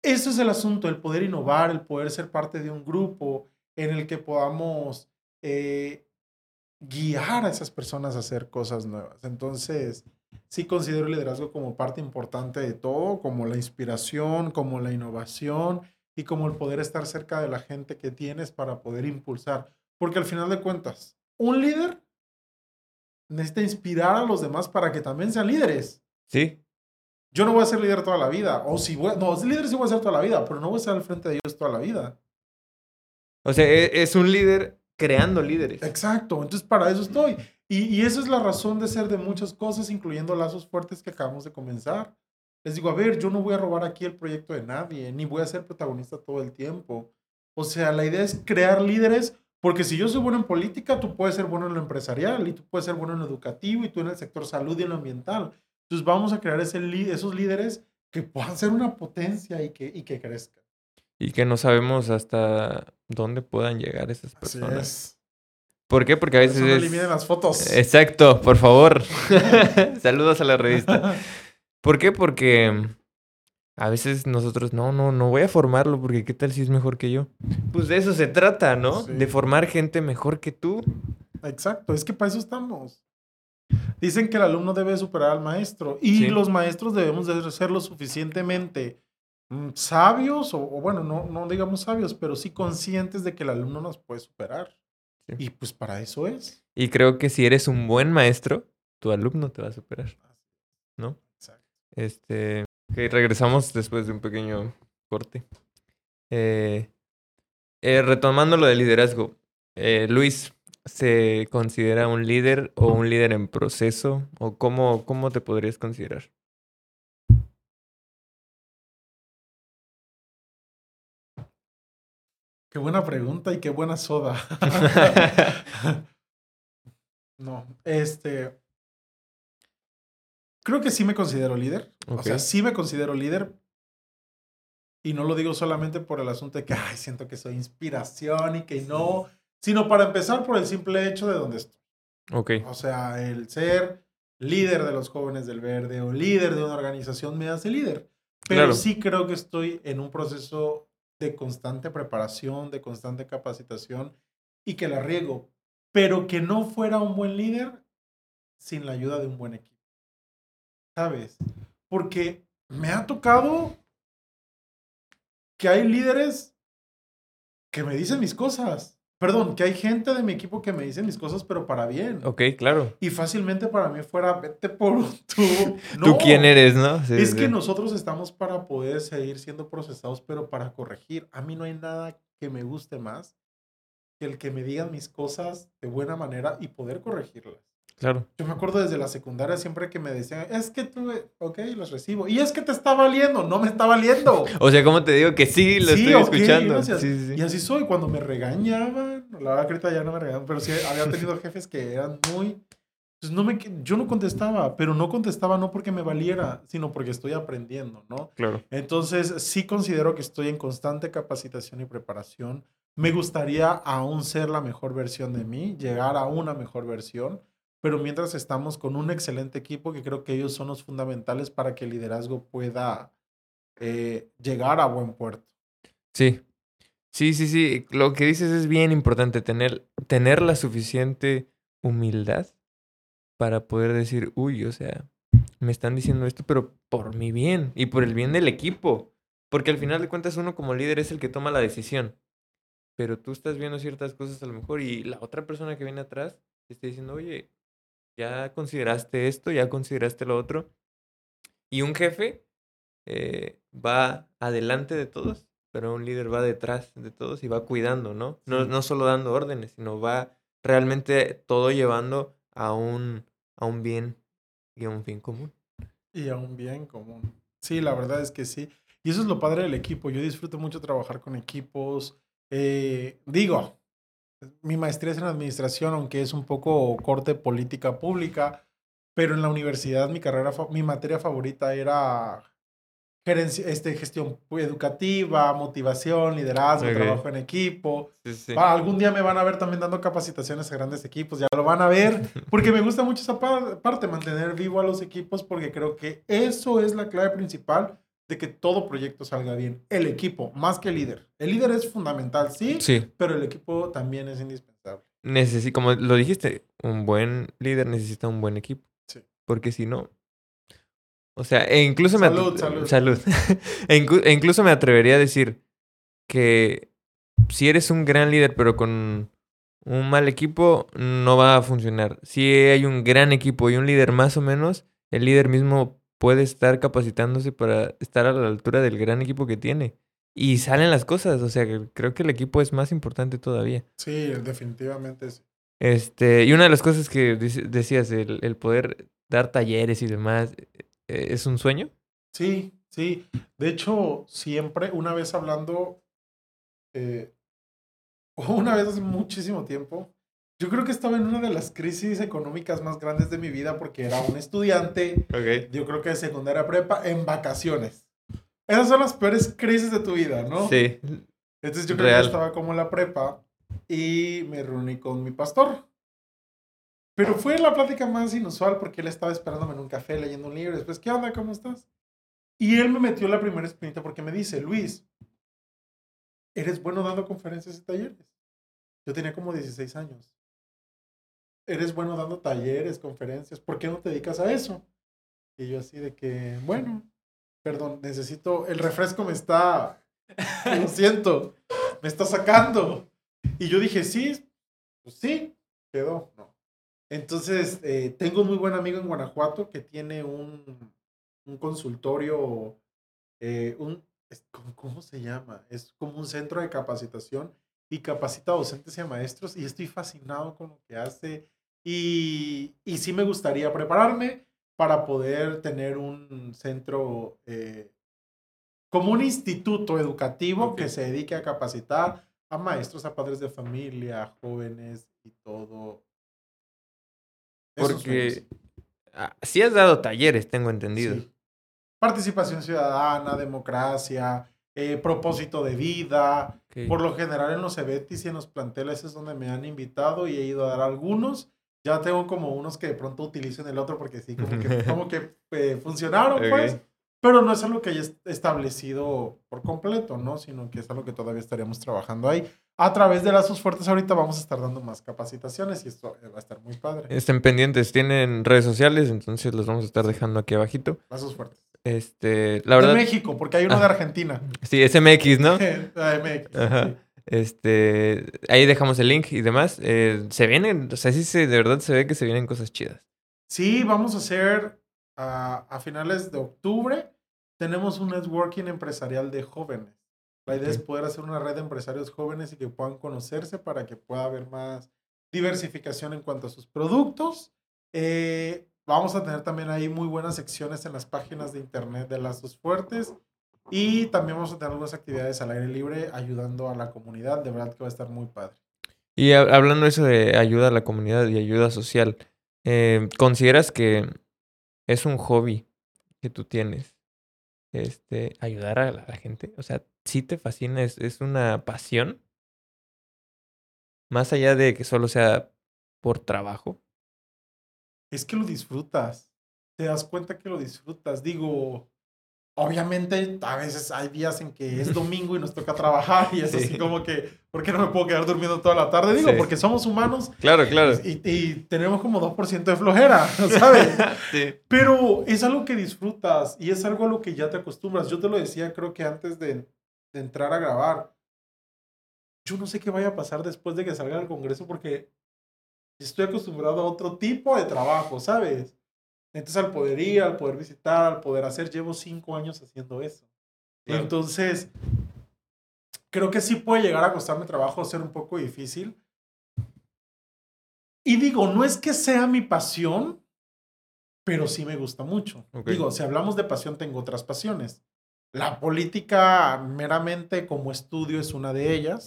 eso es el asunto, el poder innovar, el poder ser parte de un grupo en el que podamos eh, guiar a esas personas a hacer cosas nuevas. Entonces, sí considero el liderazgo como parte importante de todo, como la inspiración, como la innovación y como el poder estar cerca de la gente que tienes para poder impulsar. Porque al final de cuentas, un líder necesita inspirar a los demás para que también sean líderes. Sí, Yo no voy a ser líder toda la vida. O si voy, no, líder sí voy a ser toda la vida, pero no voy a estar al frente de ellos toda la vida. O sea, e- es un líder creando líderes. Exacto, entonces para eso estoy. Y, y esa es la razón de ser de muchas cosas, incluyendo lazos fuertes que acabamos de comenzar. Les digo, a ver, yo no voy a robar aquí el proyecto de nadie, ni voy a ser protagonista todo el tiempo. O sea, la idea es crear líderes, porque si yo soy bueno en política, tú puedes ser bueno en lo empresarial, y tú puedes ser bueno en lo educativo, y tú en el sector salud y en lo ambiental. Entonces vamos a crear ese, esos líderes que puedan ser una potencia y que, y que crezcan. Y que no sabemos hasta dónde puedan llegar esas Así personas. es. ¿Por qué? Porque a veces eso no eliminen las fotos. Exacto, por favor. Saludos a la revista. ¿Por qué? Porque a veces nosotros, no, no, no voy a formarlo porque qué tal si es mejor que yo. Pues de eso se trata, ¿no? Sí. De formar gente mejor que tú. Exacto, es que para eso estamos. Dicen que el alumno debe superar al maestro y Sí. los maestros debemos de ser lo suficientemente mm, sabios o, o bueno, no, no digamos sabios, pero sí conscientes de que el alumno nos puede superar. Sí. Y pues para eso es. Y creo que si eres un buen maestro, tu alumno te va a superar, ¿no? Exacto. Este, ok, regresamos después de un pequeño corte. Eh, eh, retomando lo del liderazgo, eh, Luis, ¿se considera un líder o un líder en proceso? ¿O cómo, cómo te podrías considerar? Qué buena pregunta y qué buena soda. no, este. Creo que sí me considero líder. O sea, sí me considero líder. Y no lo digo solamente por el asunto de que, ay, siento que soy inspiración y que no. Sino para empezar por el simple hecho de donde estoy. Ok, O sea, el ser líder de los jóvenes del verde o líder de una organización me hace líder. Pero Claro. sí creo que estoy en un proceso de constante preparación, de constante capacitación y que la riego. Pero que no fuera un buen líder sin la ayuda de un buen equipo. ¿Sabes? Porque me ha tocado que hay líderes que me dicen mis cosas. Perdón, que hay gente de mi equipo que me dice mis cosas, pero para bien. ok, claro. Y fácilmente para mí fuera, vete por. ¿Tú No, quién eres, no? Sí, Es sí, que nosotros estamos para poder seguir siendo procesados, pero para corregir. A mí no hay nada que me guste más que el que me digan mis cosas de buena manera y poder corregirlas. Claro. Yo me acuerdo desde la secundaria siempre que me decían, es que tú, ok, los recibo. Y es que te está valiendo, no me está valiendo. O sea, ¿cómo te digo que sí lo Sí, estoy ok, escuchando? Sí, sí. Y así soy, cuando me regañaban, la verdad que ahorita ya no me regañan, pero sí había tenido jefes que eran muy... Pues no me, yo no contestaba, pero no contestaba no porque me valiera, sino porque estoy aprendiendo, ¿no? Claro. Entonces sí considero que estoy en constante capacitación y preparación. Me gustaría aún ser la mejor versión de mí, llegar a una mejor versión, pero mientras estamos con un excelente equipo que creo que ellos son los fundamentales para que el liderazgo pueda eh, llegar a buen puerto. Sí. Sí, sí, sí. Lo que dices es bien importante, tener, tener la suficiente humildad para poder decir, uy, o sea, me están diciendo esto, pero por mi bien y por el bien del equipo. Porque al final de cuentas uno como líder es el que toma la decisión. Pero tú estás viendo ciertas cosas a lo mejor y la otra persona que viene atrás te está diciendo, oye, ya consideraste esto, ya consideraste lo otro. Y un jefe eh, va adelante de todos, pero un líder va detrás de todos y va cuidando, ¿no? No, no solo dando órdenes, sino va realmente todo llevando a un, a un bien y a un fin común. Y a un bien común. Sí, la verdad es que sí. Y eso es lo padre del equipo. Yo disfruto mucho trabajar con equipos. Eh, digo, mi maestría es en administración, aunque es un poco corte política pública, pero en la universidad mi carrera, mi materia favorita era gerencia, este, gestión educativa, motivación, liderazgo, Ok. trabajo en equipo. Sí, sí. Va, algún día me van a ver también dando capacitaciones a grandes equipos, ya lo van a ver, porque me gusta mucho esa par- parte, mantener vivo a los equipos, porque creo que eso es la clave principal de que todo proyecto salga bien. El equipo, más que el líder. El líder es fundamental, sí, Sí, pero el equipo también es indispensable. necesi- como lo dijiste, un buen líder necesita un buen equipo. Sí. Porque si no... O sea, e incluso me... Salud, salud. e, e incluso me atrevería a decir que si eres un gran líder pero con un mal equipo, no va a funcionar. Si hay un gran equipo y un líder más o menos, el líder mismo puede estar capacitándose para estar a la altura del gran equipo que tiene. Y salen las cosas, o sea, creo que el equipo es más importante todavía. Sí, definitivamente sí. Este, y una de las cosas que decías, el, el poder dar talleres y demás, eh, ¿es un sueño? Sí, sí. De hecho, siempre, una vez hablando, eh, una vez hace muchísimo tiempo, yo creo que estaba en una de las crisis económicas más grandes de mi vida porque era un estudiante, Ok. yo creo que de secundaria prepa, en vacaciones. Esas son las peores crisis de tu vida, ¿no? Sí. Entonces yo creo Real. que estaba como en la prepa y me reuní con mi pastor. Pero fue la plática más inusual porque él estaba esperándome en un café leyendo un libro. Después, ¿qué onda? ¿Cómo estás? Y él me metió la primera espinita porque me dice, Luis, eres bueno dando conferencias y talleres. Yo tenía como 16 años. Eres bueno dando talleres, conferencias. ¿Por qué no te dedicas a eso? Y yo así de que, bueno, perdón, necesito, el refresco me está, lo siento, me está sacando. Y yo dije, sí, Pues sí, quedó, no. Entonces, eh, tengo un muy buen amigo en Guanajuato que tiene un, un consultorio, eh, un, ¿cómo, se llama? Es como un centro de capacitación y capacita a docentes y a maestros y estoy fascinado con lo que hace y, y sí me gustaría prepararme para poder tener un centro, eh, como un instituto educativo que se dedique a capacitar a maestros, a padres de familia, a jóvenes y todo porque ah, sí has dado talleres, tengo entendido. Participación ciudadana, democracia, eh, propósito de vida. Por lo general en los eventos y en los planteles es donde me han invitado y he ido a dar algunos. Ya tengo como unos que de pronto utilicen el otro porque sí, como que, como que eh, funcionaron, pues. Pero no es algo que haya establecido por completo, ¿no? Sino que es algo que todavía estaríamos trabajando ahí. A través de Lazos Fuertes ahorita vamos a estar dando más capacitaciones y esto va a estar muy padre. Estén pendientes, tienen redes sociales, entonces los vamos a estar dejando aquí abajito. Lazos Fuertes. Este, la verdad... De México, porque hay uno de ah. Argentina. Sí, es MX, ¿no? Ah, MX. Este, ahí dejamos el link y demás. Eh, se vienen, o sea, sí se, de verdad se ve que se vienen cosas chidas. Sí, vamos a hacer a, finales de octubre, tenemos un networking empresarial de jóvenes. La idea es poder hacer una red de empresarios jóvenes y que puedan conocerse para que pueda haber más diversificación en cuanto a sus productos. Eh, vamos a tener también ahí muy buenas secciones en las páginas de internet de Lazos Fuertes y también vamos a tener algunas actividades al aire libre ayudando a la comunidad. De verdad que va a estar muy padre. Y hablando de eso de ayuda a la comunidad y ayuda social, eh, ¿consideras que es un hobby que tú tienes. Este, ayudar a la, gente. O sea, sí te fascina, es, es una pasión. Más allá de que solo sea por trabajo. Es que lo disfrutas. Te das cuenta que lo disfrutas. Digo, obviamente a veces hay días en que es domingo y nos toca trabajar y es así como que, ¿por qué no me puedo quedar durmiendo toda la tarde? Digo, porque somos humanos. Claro, claro. Y, tenemos como 2% de flojera, ¿sabes? sí. Pero es algo que disfrutas y es algo a lo que ya te acostumbras. Yo te lo decía creo que antes de, de entrar a grabar. Yo no sé qué vaya a pasar después de que salga al Congreso porque estoy acostumbrado a otro tipo de trabajo, ¿sabes? Entonces al poder ir, al poder visitar, al poder hacer, llevo cinco años haciendo eso. Entonces, creo que sí puede llegar a costarme trabajo, ser un poco difícil. Y digo, no es que sea mi pasión, pero sí me gusta mucho. Digo, si hablamos de pasión, tengo otras pasiones. La política meramente como estudio es una de ellas.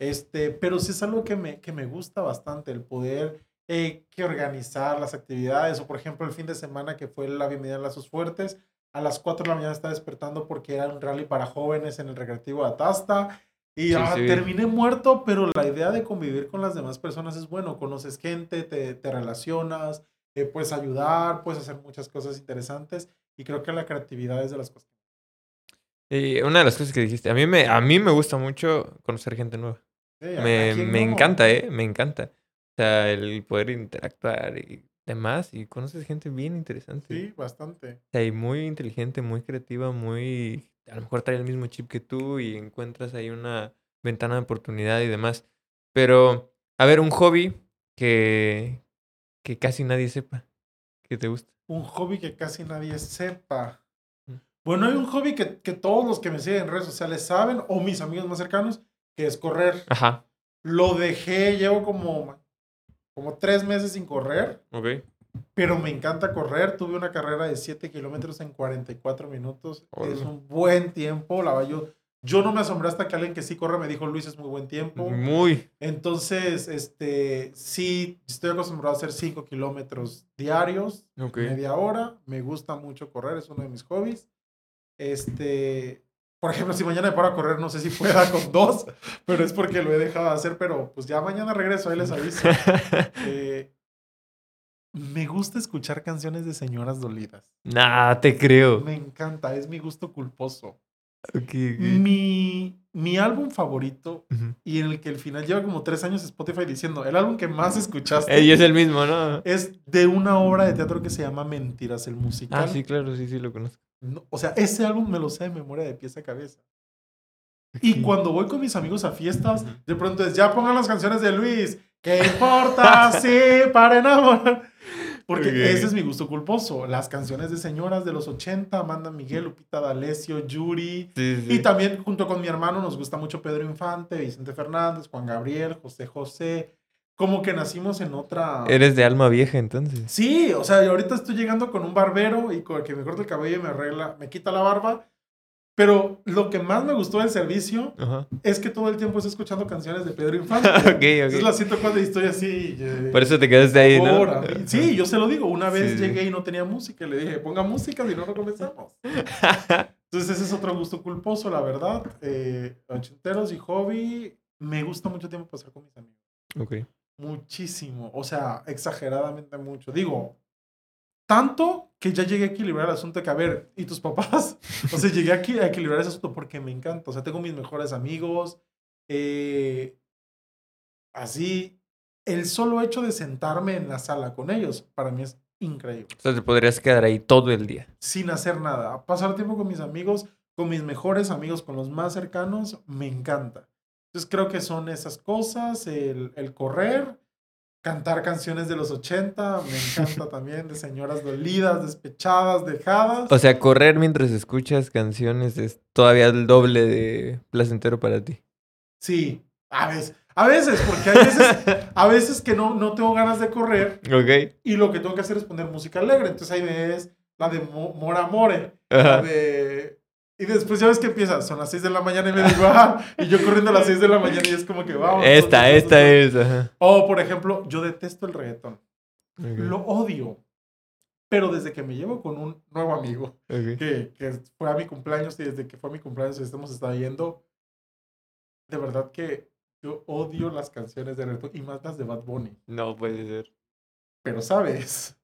Este, pero sí es algo que me, que me gusta bastante, el poder eh, que organizar las actividades. O por ejemplo, el fin de semana que fue la bienvenida a Lazos Fuertes, a las 4 de la mañana estaba despertando porque era un rally para jóvenes en el recreativo de Atasta. Y ah, terminé muerto, pero la idea de convivir con las demás personas es bueno. Conoces gente, te, te relacionas, eh, puedes ayudar, puedes hacer muchas cosas interesantes. Y creo que la creatividad es de las cosas. Y una de las cosas que dijiste, a mí me, a mí me gusta mucho conocer gente nueva. me, me encanta, ¿eh? Me encanta sea, el poder interactuar y demás, y conoces gente bien interesante. Sí, bastante. O sea, y muy inteligente, muy creativa, muy... A lo mejor trae el mismo chip que tú y encuentras ahí una ventana de oportunidad y demás. Pero, a ver, un hobby que, que casi nadie sepa que te gusta. Un hobby que casi nadie sepa. Mm. Bueno, hay un hobby que, que todos los que me siguen en redes sociales saben, o mis amigos más cercanos, que es correr. Ajá. Lo dejé, llevo como como tres meses sin correr. Ok. Pero me encanta correr. Tuve una carrera de 7 kilómetros en 44 minutos. Es un buen tiempo. La yo, yo no me asombré hasta que alguien que sí corre me dijo, Luis, es muy buen tiempo. Muy. Entonces, este, sí, estoy acostumbrado a hacer 5 kilómetros diarios, media hora. Me gusta mucho correr, es uno de mis hobbies. Este, por ejemplo, si mañana me paro a correr, no sé si pueda con dos, pero es porque lo he dejado de hacer, pero pues ya mañana regreso, ahí les aviso. Eh, me gusta escuchar canciones de señoras dolidas. Nah, te creo. Me encanta, es mi gusto culposo. Mi, mi álbum favorito y en el que al final lleva como tres años Spotify diciendo, el álbum que más escuchaste. Es el mismo, ¿no? Es de una obra de teatro que se llama Mentiras, el musical. Ah, sí, claro, sí, sí, lo conozco o sea, ese álbum me lo sé de memoria de pieza a cabeza. Y cuando voy con mis amigos a fiestas, de pronto es, ya pongan las canciones de Luis. ¿Qué importa? sí, para enamorar. Porque Ok. ese es mi gusto culposo. Las canciones de señoras de los 80, Amanda Miguel, Lupita D'Alessio, Yuri. Sí, sí. Y también junto con mi hermano nos gusta mucho Pedro Infante, Vicente Fernández, Juan Gabriel, José José. Como que nacimos en otra... Eres de alma vieja entonces. Sí, o sea, yo ahorita estoy llegando con un barbero y con el que me corta el cabello y me arregla, me quita la barba. Pero lo que más me gustó del servicio Ajá. es que todo el tiempo estoy escuchando canciones de Pedro Infante. ok, ok. la siento cuando estoy así. eh, Por eso te quedaste ahí, ¿no? Sí, yo se lo digo. Una vez Sí, sí. llegué y no tenía música y le dije, ponga música si no, no comenzamos. Entonces ese es otro gusto culposo, la verdad. Eh, ochenteros y hobby. Me gusta mucho tiempo pasar con mis amigos. ok. Muchísimo. O sea, exageradamente mucho. Digo, tanto que ya llegué a equilibrar el asunto que, a ver, ¿y tus papás? O sea, llegué aquí a equilibrar ese asunto porque me encanta. O sea, tengo mis mejores amigos. eh, así, el solo hecho de sentarme en la sala con ellos, para mí es increíble. O sea, te podrías quedar ahí todo el día. Sin hacer nada. Pasar tiempo con mis amigos, con mis mejores amigos, con los más cercanos, me encanta. Entonces creo que son esas cosas, el, el correr, cantar canciones de los 80, me encanta también, de señoras dolidas, despechadas, dejadas. O sea, correr mientras escuchas canciones es todavía el doble de placentero para ti. Sí, a veces, a veces, porque hay veces, a veces que no, no tengo ganas de correr Ok. y lo que tengo que hacer es poner música alegre. Entonces ahí ves la de Mo- Mora More, la de... Y después ya ves que empieza, son las 6 de la mañana y me digo, ah, y yo corriendo a las 6 de la mañana y es como que vamos. Esta, entonces, esta entonces. es. Ajá. O, por ejemplo, yo detesto el reggaetón. Ok, Lo odio. Pero desde que me llevo con un nuevo amigo, ok. que, que fue a mi cumpleaños y desde que fue a mi cumpleaños estamos estado yendo, de verdad que yo odio las canciones de reggaetón y más las de Bad Bunny. No puede ser. Pero, ¿sabes?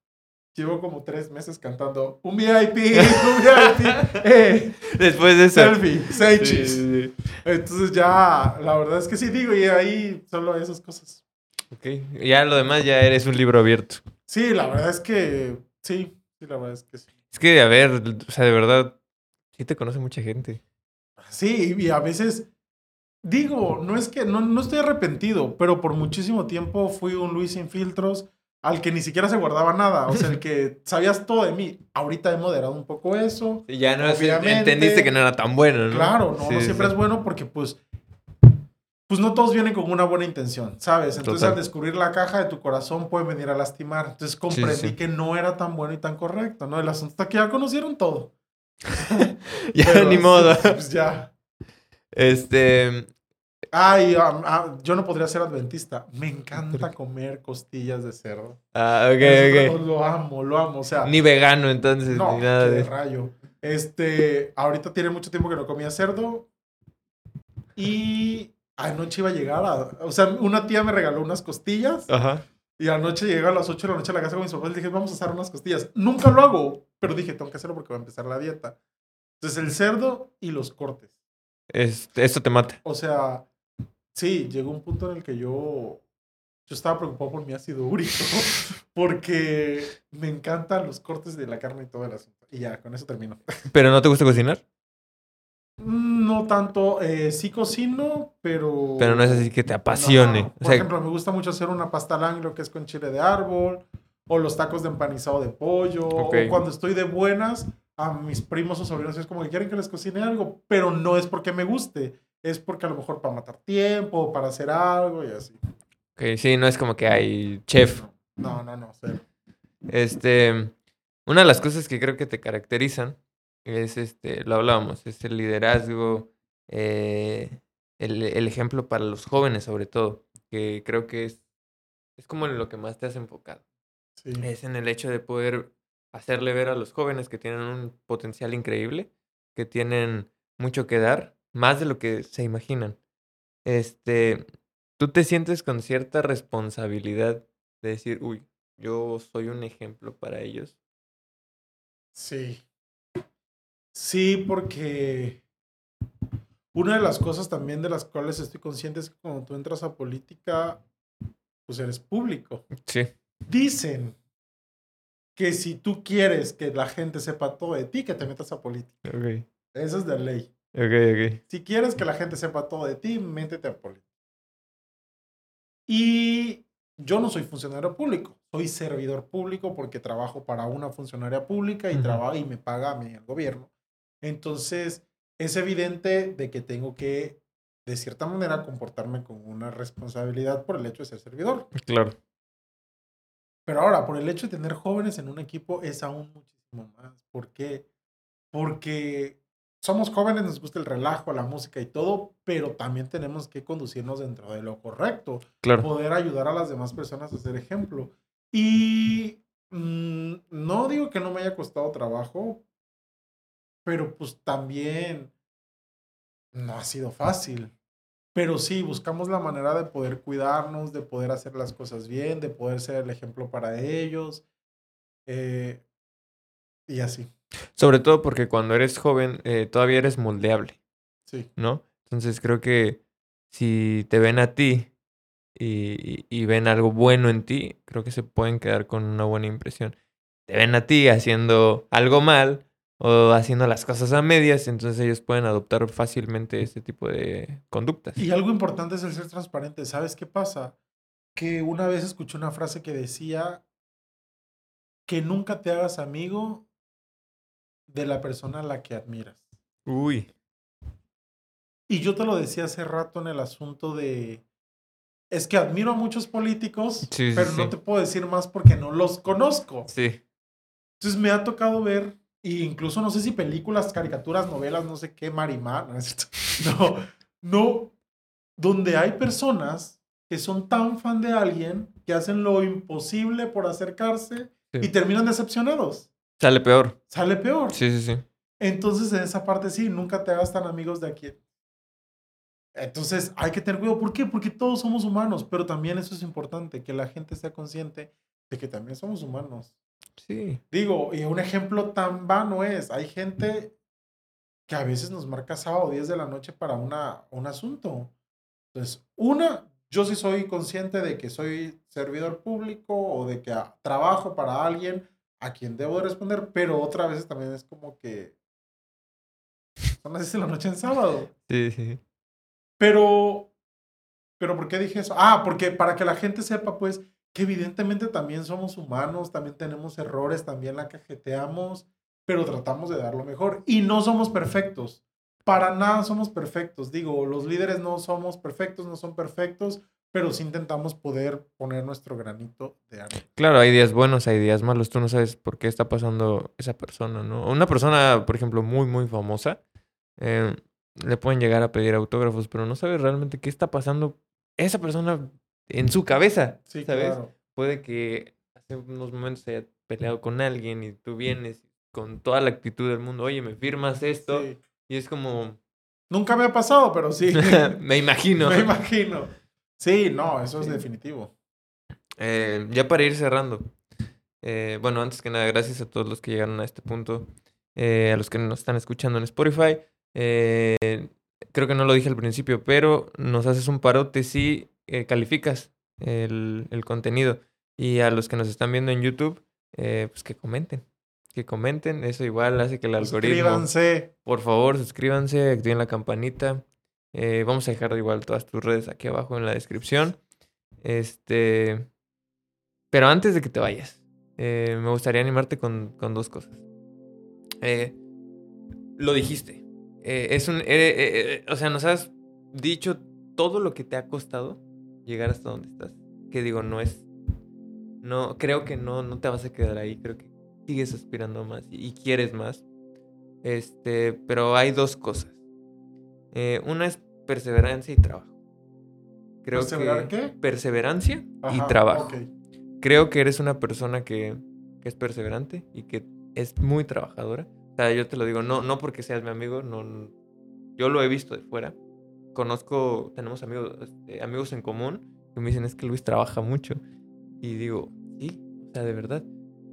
Llevo como tres meses cantando un VIP, un VIP, eh, Después de eso. selfie, seis Sí, chis". sí, sí. Entonces ya, la verdad es que sí digo, y ahí solo esas cosas. Ok. Ya lo demás ya eres un libro abierto. Sí, la verdad es que sí, sí, la verdad es que sí. Es que, a ver, o sea, de verdad, sí te conoce mucha gente. Sí, y a veces digo, no es que no, no estoy arrepentido, pero por muchísimo tiempo fui un Luis sin filtros al que ni siquiera se guardaba nada, o sea, el que sabías todo de mí. Ahorita he moderado un poco eso. Y ya no entendiste que no era tan bueno, ¿no? Claro, no, Sí, no siempre sí. es bueno porque pues pues no todos vienen con una buena intención, ¿sabes? Entonces Total. al descubrir la caja de tu corazón pueden venir a lastimar. Entonces comprendí sí. que no era tan bueno y tan correcto, ¿no? El asunto está que ya conocieron todo. Ya Pero ni modo. Pues ya. Este. Ay, ah, ah, yo no podría ser adventista. Me encanta comer costillas de cerdo. Ah, ok, Eso ok. Lo amo, lo amo. O sea, Ni vegano, entonces, no, ni nada de. rayo. Este, ahorita tiene mucho tiempo que no comía cerdo. Y anoche iba a llegar a. O sea, una tía me regaló unas costillas. Ajá. Y anoche llegué a las 8 de la noche a la casa con mis papás y dije, vamos a hacer unas costillas. Nunca lo hago, pero dije, tengo que hacerlo porque va a empezar la dieta. Entonces, el cerdo y los cortes. Este, esto te mata. O sea, sí, llegó un punto en el que yo, yo estaba preocupado por mi ácido úrico, porque me encantan los cortes de la carne y todo el asunto. Y ya, con eso termino. ¿Pero no te gusta cocinar? No tanto, eh, sí cocino, pero... Pero no es así que te apasione. No, Por sea, ejemplo, me gusta mucho hacer una pasta al anglo que es con chile de árbol, o los tacos de empanizado de pollo, o cuando estoy de buenas, a mis primos o sobrinos es como que quieren que les cocine algo, pero no es porque me guste, es porque a lo mejor para matar tiempo, para hacer algo y así. ok, sí, no es como que hay chef. No, no, no, cero. Este, una de las cosas que creo que te caracterizan es, este, lo hablábamos, es el liderazgo, eh, el, el ejemplo para los jóvenes sobre todo, que creo que es, es como en lo que más te has enfocado. Sí. Es en el hecho de poder hacerle ver a los jóvenes que tienen un potencial increíble, que tienen mucho que dar, más de lo que se imaginan. Este, tú te sientes con cierta responsabilidad de decir, uy, yo soy un ejemplo para ellos. Sí. Sí, porque una de las cosas también de las cuales estoy consciente es que cuando tú entras a política, pues eres público. Sí. Dicen que si tú quieres que la gente sepa todo de ti, que te metas a política. Ok. Eso es de ley. Ok, ok. Si quieres que la gente sepa todo de ti, métete a política. Y yo no soy funcionario público, soy servidor público porque trabajo para una funcionaria pública y, trabajo y me paga a mí el gobierno. Entonces, es evidente de que tengo que, de cierta manera, comportarme con una responsabilidad por el hecho de ser servidor. Claro. Pero ahora, por el hecho de tener jóvenes en un equipo, es aún muchísimo más. ¿Por qué? Porque somos jóvenes, nos gusta el relajo, la música y todo, pero también tenemos que conducirnos dentro de lo correcto Claro. poder ayudar a las demás personas a ser ejemplo. Y mm, no digo que no me haya costado trabajo, pero pues también no ha sido fácil. Pero sí, buscamos la manera de poder cuidarnos, de poder hacer las cosas bien, de poder ser el ejemplo para ellos. eh, y así, Sobre todo porque cuando eres joven eh, todavía eres moldeable, sí. ¿no? Entonces creo que si te ven a ti y, y- y ven algo bueno en ti, creo que se pueden quedar con una buena impresión. Te ven a ti haciendo algo mal o haciendo las cosas a medias, entonces ellos pueden adoptar fácilmente ese tipo de conductas. Y algo importante es el ser transparente. ¿Sabes qué pasa? Que una vez escuché una frase que decía que nunca te hagas amigo de la persona a la que admiras. Uy, Y yo te lo decía hace rato en el asunto de... Es que admiro a muchos políticos, Sí, pero sí. no te puedo decir más porque no los conozco. sí. Entonces me ha tocado ver, e incluso no sé si películas, caricaturas, novelas, no sé qué, Marimar, no, es cierto. no, no, donde hay personas que son tan fan de alguien que hacen lo imposible por acercarse y terminan decepcionados. Sale peor. Sale peor. Sí, sí, sí. Entonces, en esa parte sí, nunca te hagas tan amigos de aquí. Entonces, hay que tener cuidado. ¿Por qué? Porque todos somos humanos, pero también eso es importante, que la gente sea consciente de que también somos humanos. Sí. Digo, y un ejemplo tan vano es, hay gente que a veces nos marca sábado 10 de la noche para una, un asunto. Entonces, una, yo sí soy consciente de que soy servidor público o de que trabajo para alguien a quien debo de responder, pero otra vez también es como que son las 10 de la noche en sábado. Sí, sí. Pero, pero ¿por qué dije eso? Ah, porque para que la gente sepa, pues, que evidentemente también somos humanos, también tenemos errores, también la cajeteamos, pero tratamos de dar lo mejor. Y no somos perfectos. Para nada somos perfectos. Digo, los líderes no somos perfectos, no son perfectos, pero sí intentamos poder poner nuestro granito de arena. Claro, hay días buenos, hay días malos. Tú no sabes por qué está pasando esa persona, ¿no? Una persona, por ejemplo, muy, muy famosa, eh, le pueden llegar a pedir autógrafos, pero no sabes realmente qué está pasando esa persona en su cabeza, Sí, ¿sabes? claro. Puede que hace unos momentos se haya peleado con alguien y tú vienes con toda la actitud del mundo, oye, me firmas esto, Sí. y es como, Nunca me ha pasado, pero sí. me imagino. me imagino. Sí, no, eso es definitivo. Eh, ya para ir cerrando. eh, bueno, antes que nada, gracias a todos los que llegaron a este punto. eh, a los que nos están escuchando en Spotify. eh, creo que no lo dije al principio, pero nos haces un parote si calificas el, el contenido. Y a los que nos están viendo en YouTube, eh, pues que comenten. Que comenten. Eso igual hace que el algoritmo. Suscríbanse. Por favor, suscríbanse, activen la campanita. Eh, vamos a dejar igual todas tus redes aquí abajo en la descripción. Este. Pero antes de que te vayas, eh, me gustaría animarte con, con dos cosas. Eh, lo dijiste. Es un. o sea, nos has dicho todo lo que te ha costado llegar hasta donde estás. Que digo, no es. No, creo que no, no te vas a quedar ahí. Creo que sigues aspirando más y, y quieres más. Este, pero hay dos cosas. Eh, una es perseverancia y trabajo. Creo ¿Perseverar que qué? perseverancia y trabajo. Creo que eres una persona que, que es perseverante y que es muy trabajadora. O sea, yo te lo digo, no, no porque seas mi amigo, no, no- yo lo he visto de fuera. Conozco, tenemos amigos, este, amigos en común que me dicen es que Luis trabaja mucho. Y digo, sí, o sea, de verdad.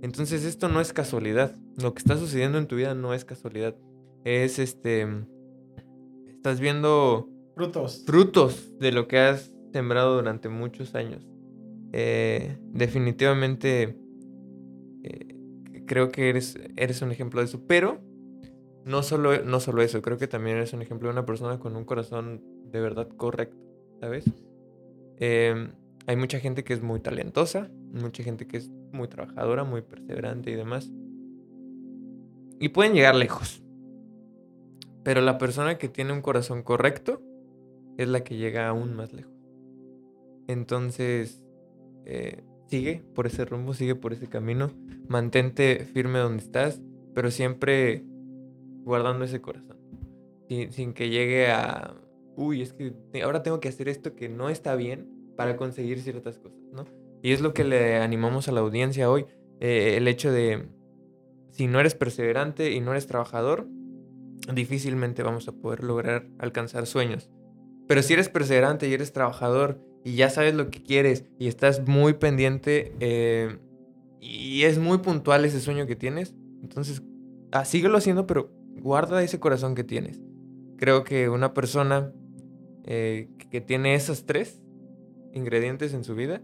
Entonces esto no es casualidad. Lo que está sucediendo en tu vida no es casualidad. Es este, estás viendo Frutos. frutos de lo que has sembrado durante muchos años. Eh, definitivamente eh, creo que eres, eres un ejemplo de eso, pero no solo, no solo eso, creo que también eres un ejemplo de una persona con un corazón de verdad correcto, ¿sabes? Em, hay mucha gente que es muy talentosa, mucha gente que es muy trabajadora, muy perseverante y demás. Y pueden llegar lejos. Pero la persona que tiene un corazón correcto es la que llega aún más lejos. Entonces, eh, sigue por ese rumbo, sigue por ese camino, mantente firme donde estás, pero siempre guardando ese corazón. Sin, que llegue a, uy, es que ahora tengo que hacer esto que no está bien para conseguir ciertas cosas, ¿no? Y es lo que le animamos a la audiencia hoy, eh, el hecho de, si no eres perseverante y no eres trabajador, difícilmente vamos a poder lograr alcanzar sueños. Pero si eres perseverante y eres trabajador y ya sabes lo que quieres y estás muy pendiente eh, y es muy puntual ese sueño que tienes, entonces ah, síguelo haciendo, pero guarda ese corazón que tienes. Creo que una persona eh, que tiene esos tres ingredientes en su vida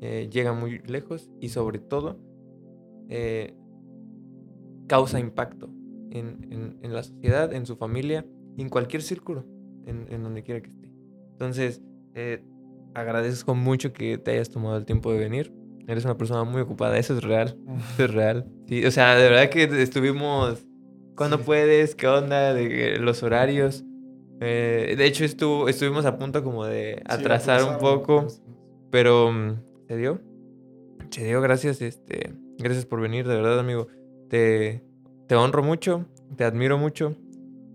eh, llega muy lejos y sobre todo causa impacto en, la sociedad, en su familia, en cualquier círculo, en, donde quiera que esté. Entonces, agradezco mucho que te hayas tomado el tiempo de venir. Eres una persona muy ocupada, eso es real. Eso es real. Sí, o sea, de verdad que estuvimos. ¿Cuándo puedes? ¿Qué onda? De los horarios. Eh, de hecho, estuvo, estuvimos a punto como de atrasar un poco. Pero mm, se dio. Se dio, gracias. Este, gracias por venir, de verdad, amigo. Te, te honro mucho, te admiro mucho.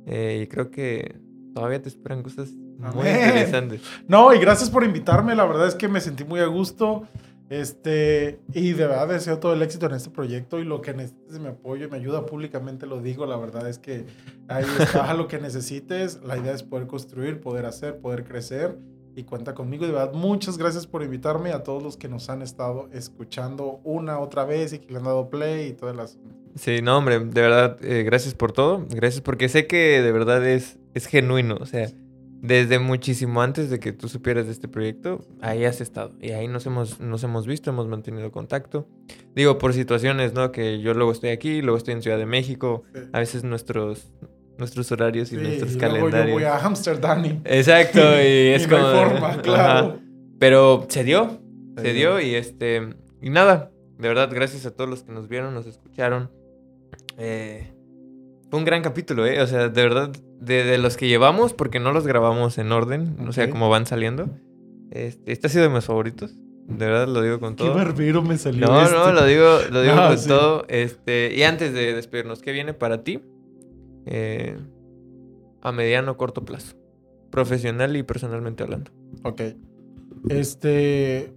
Eh, y creo que todavía te esperan cosas muy interesante. No, y gracias por invitarme. La verdad es que me sentí muy a gusto. Este, y de verdad deseo todo el éxito en este proyecto y lo que necesites me apoyo y me ayuda públicamente, lo digo, la verdad es que ahí está lo que necesites, la idea es poder construir, poder hacer, poder crecer y cuenta conmigo, de verdad, muchas gracias por invitarme a todos los que nos han estado escuchando una otra vez y que le han dado play y todas las... Sí, no, hombre, de verdad, eh, gracias por todo, gracias porque sé que de verdad es, es genuino, o sea desde muchísimo antes de que tú supieras de este proyecto, ahí has estado. Y ahí nos hemos, nos hemos visto, hemos mantenido contacto. Digo, por situaciones, ¿no? Que yo luego estoy aquí, luego estoy en Ciudad de México. A veces nuestros, nuestros horarios y nuestros calendarios. Yo voy a Amsterdam. Exacto, y es como. forma, claro. Pero se dio, se dio y este. Y nada, de verdad, gracias a todos los que nos vieron, nos escucharon. Eh, fue un gran capítulo, ¿eh? O sea, de verdad, de, los que llevamos, porque no los grabamos en orden, o sea, como van saliendo. Este, este ha sido de mis favoritos. De verdad lo digo con todo. Qué barbero me salió. No, no, lo digo, lo digo con todo. Este, y antes de despedirnos, ¿qué viene para ti? Eh, a mediano corto plazo. Profesional y personalmente hablando. Ok. Este.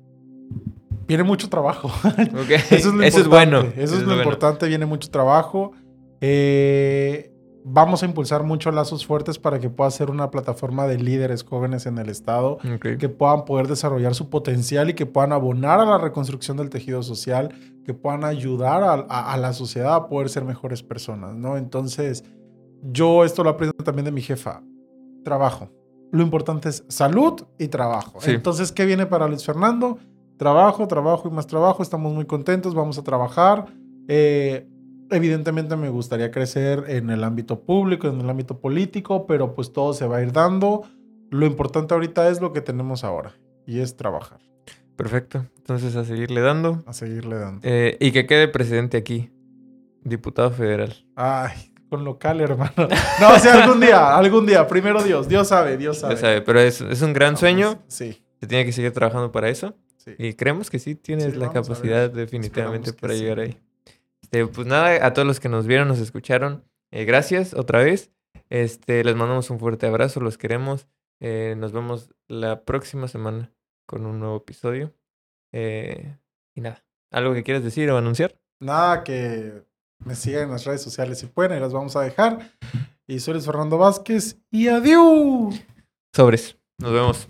Viene mucho trabajo. Okay. Eso es bueno. Eso, es, lo importante. Viene mucho trabajo. Eh, vamos a impulsar mucho lazos fuertes para que pueda ser una plataforma de líderes jóvenes en el Estado, que puedan poder desarrollar su potencial y que puedan abonar a la reconstrucción del tejido social, que puedan ayudar a, la sociedad a poder ser mejores personas, ¿no? Entonces, yo esto lo aprendo también de mi jefa, trabajo. Lo importante es salud y trabajo. Entonces, ¿qué viene para Luis Fernando? Trabajo, trabajo y más trabajo. Estamos muy contentos, vamos a trabajar. Eh, Evidentemente me gustaría crecer en el ámbito público, en el ámbito político, pero pues todo se va a ir dando. Lo importante ahorita es lo que tenemos ahora y es trabajar. Perfecto. Entonces a seguirle dando. A seguirle dando. Eh, y que quede presidente aquí, diputado federal. Ay, con local, hermano. No, o sea, algún día, algún día. Primero Dios, Dios sabe, Dios sabe. Dios sabe, pero es, un gran pues, sueño. sí. Se tiene que seguir trabajando para eso. Sí. Y creemos que sí tienes la capacidad definitivamente para llegar ahí. Este, pues nada, a todos los que nos vieron, nos escucharon, eh, gracias otra vez. Este, les mandamos un fuerte abrazo, los queremos. Eh, nos vemos la próxima semana con un nuevo episodio. Eh, y nada, ¿algo que quieras decir o anunciar? Nada, que me sigan en las redes sociales si pueden, y las vamos a dejar. Y soy Fernando Vázquez y adiós. Sobres, nos vemos.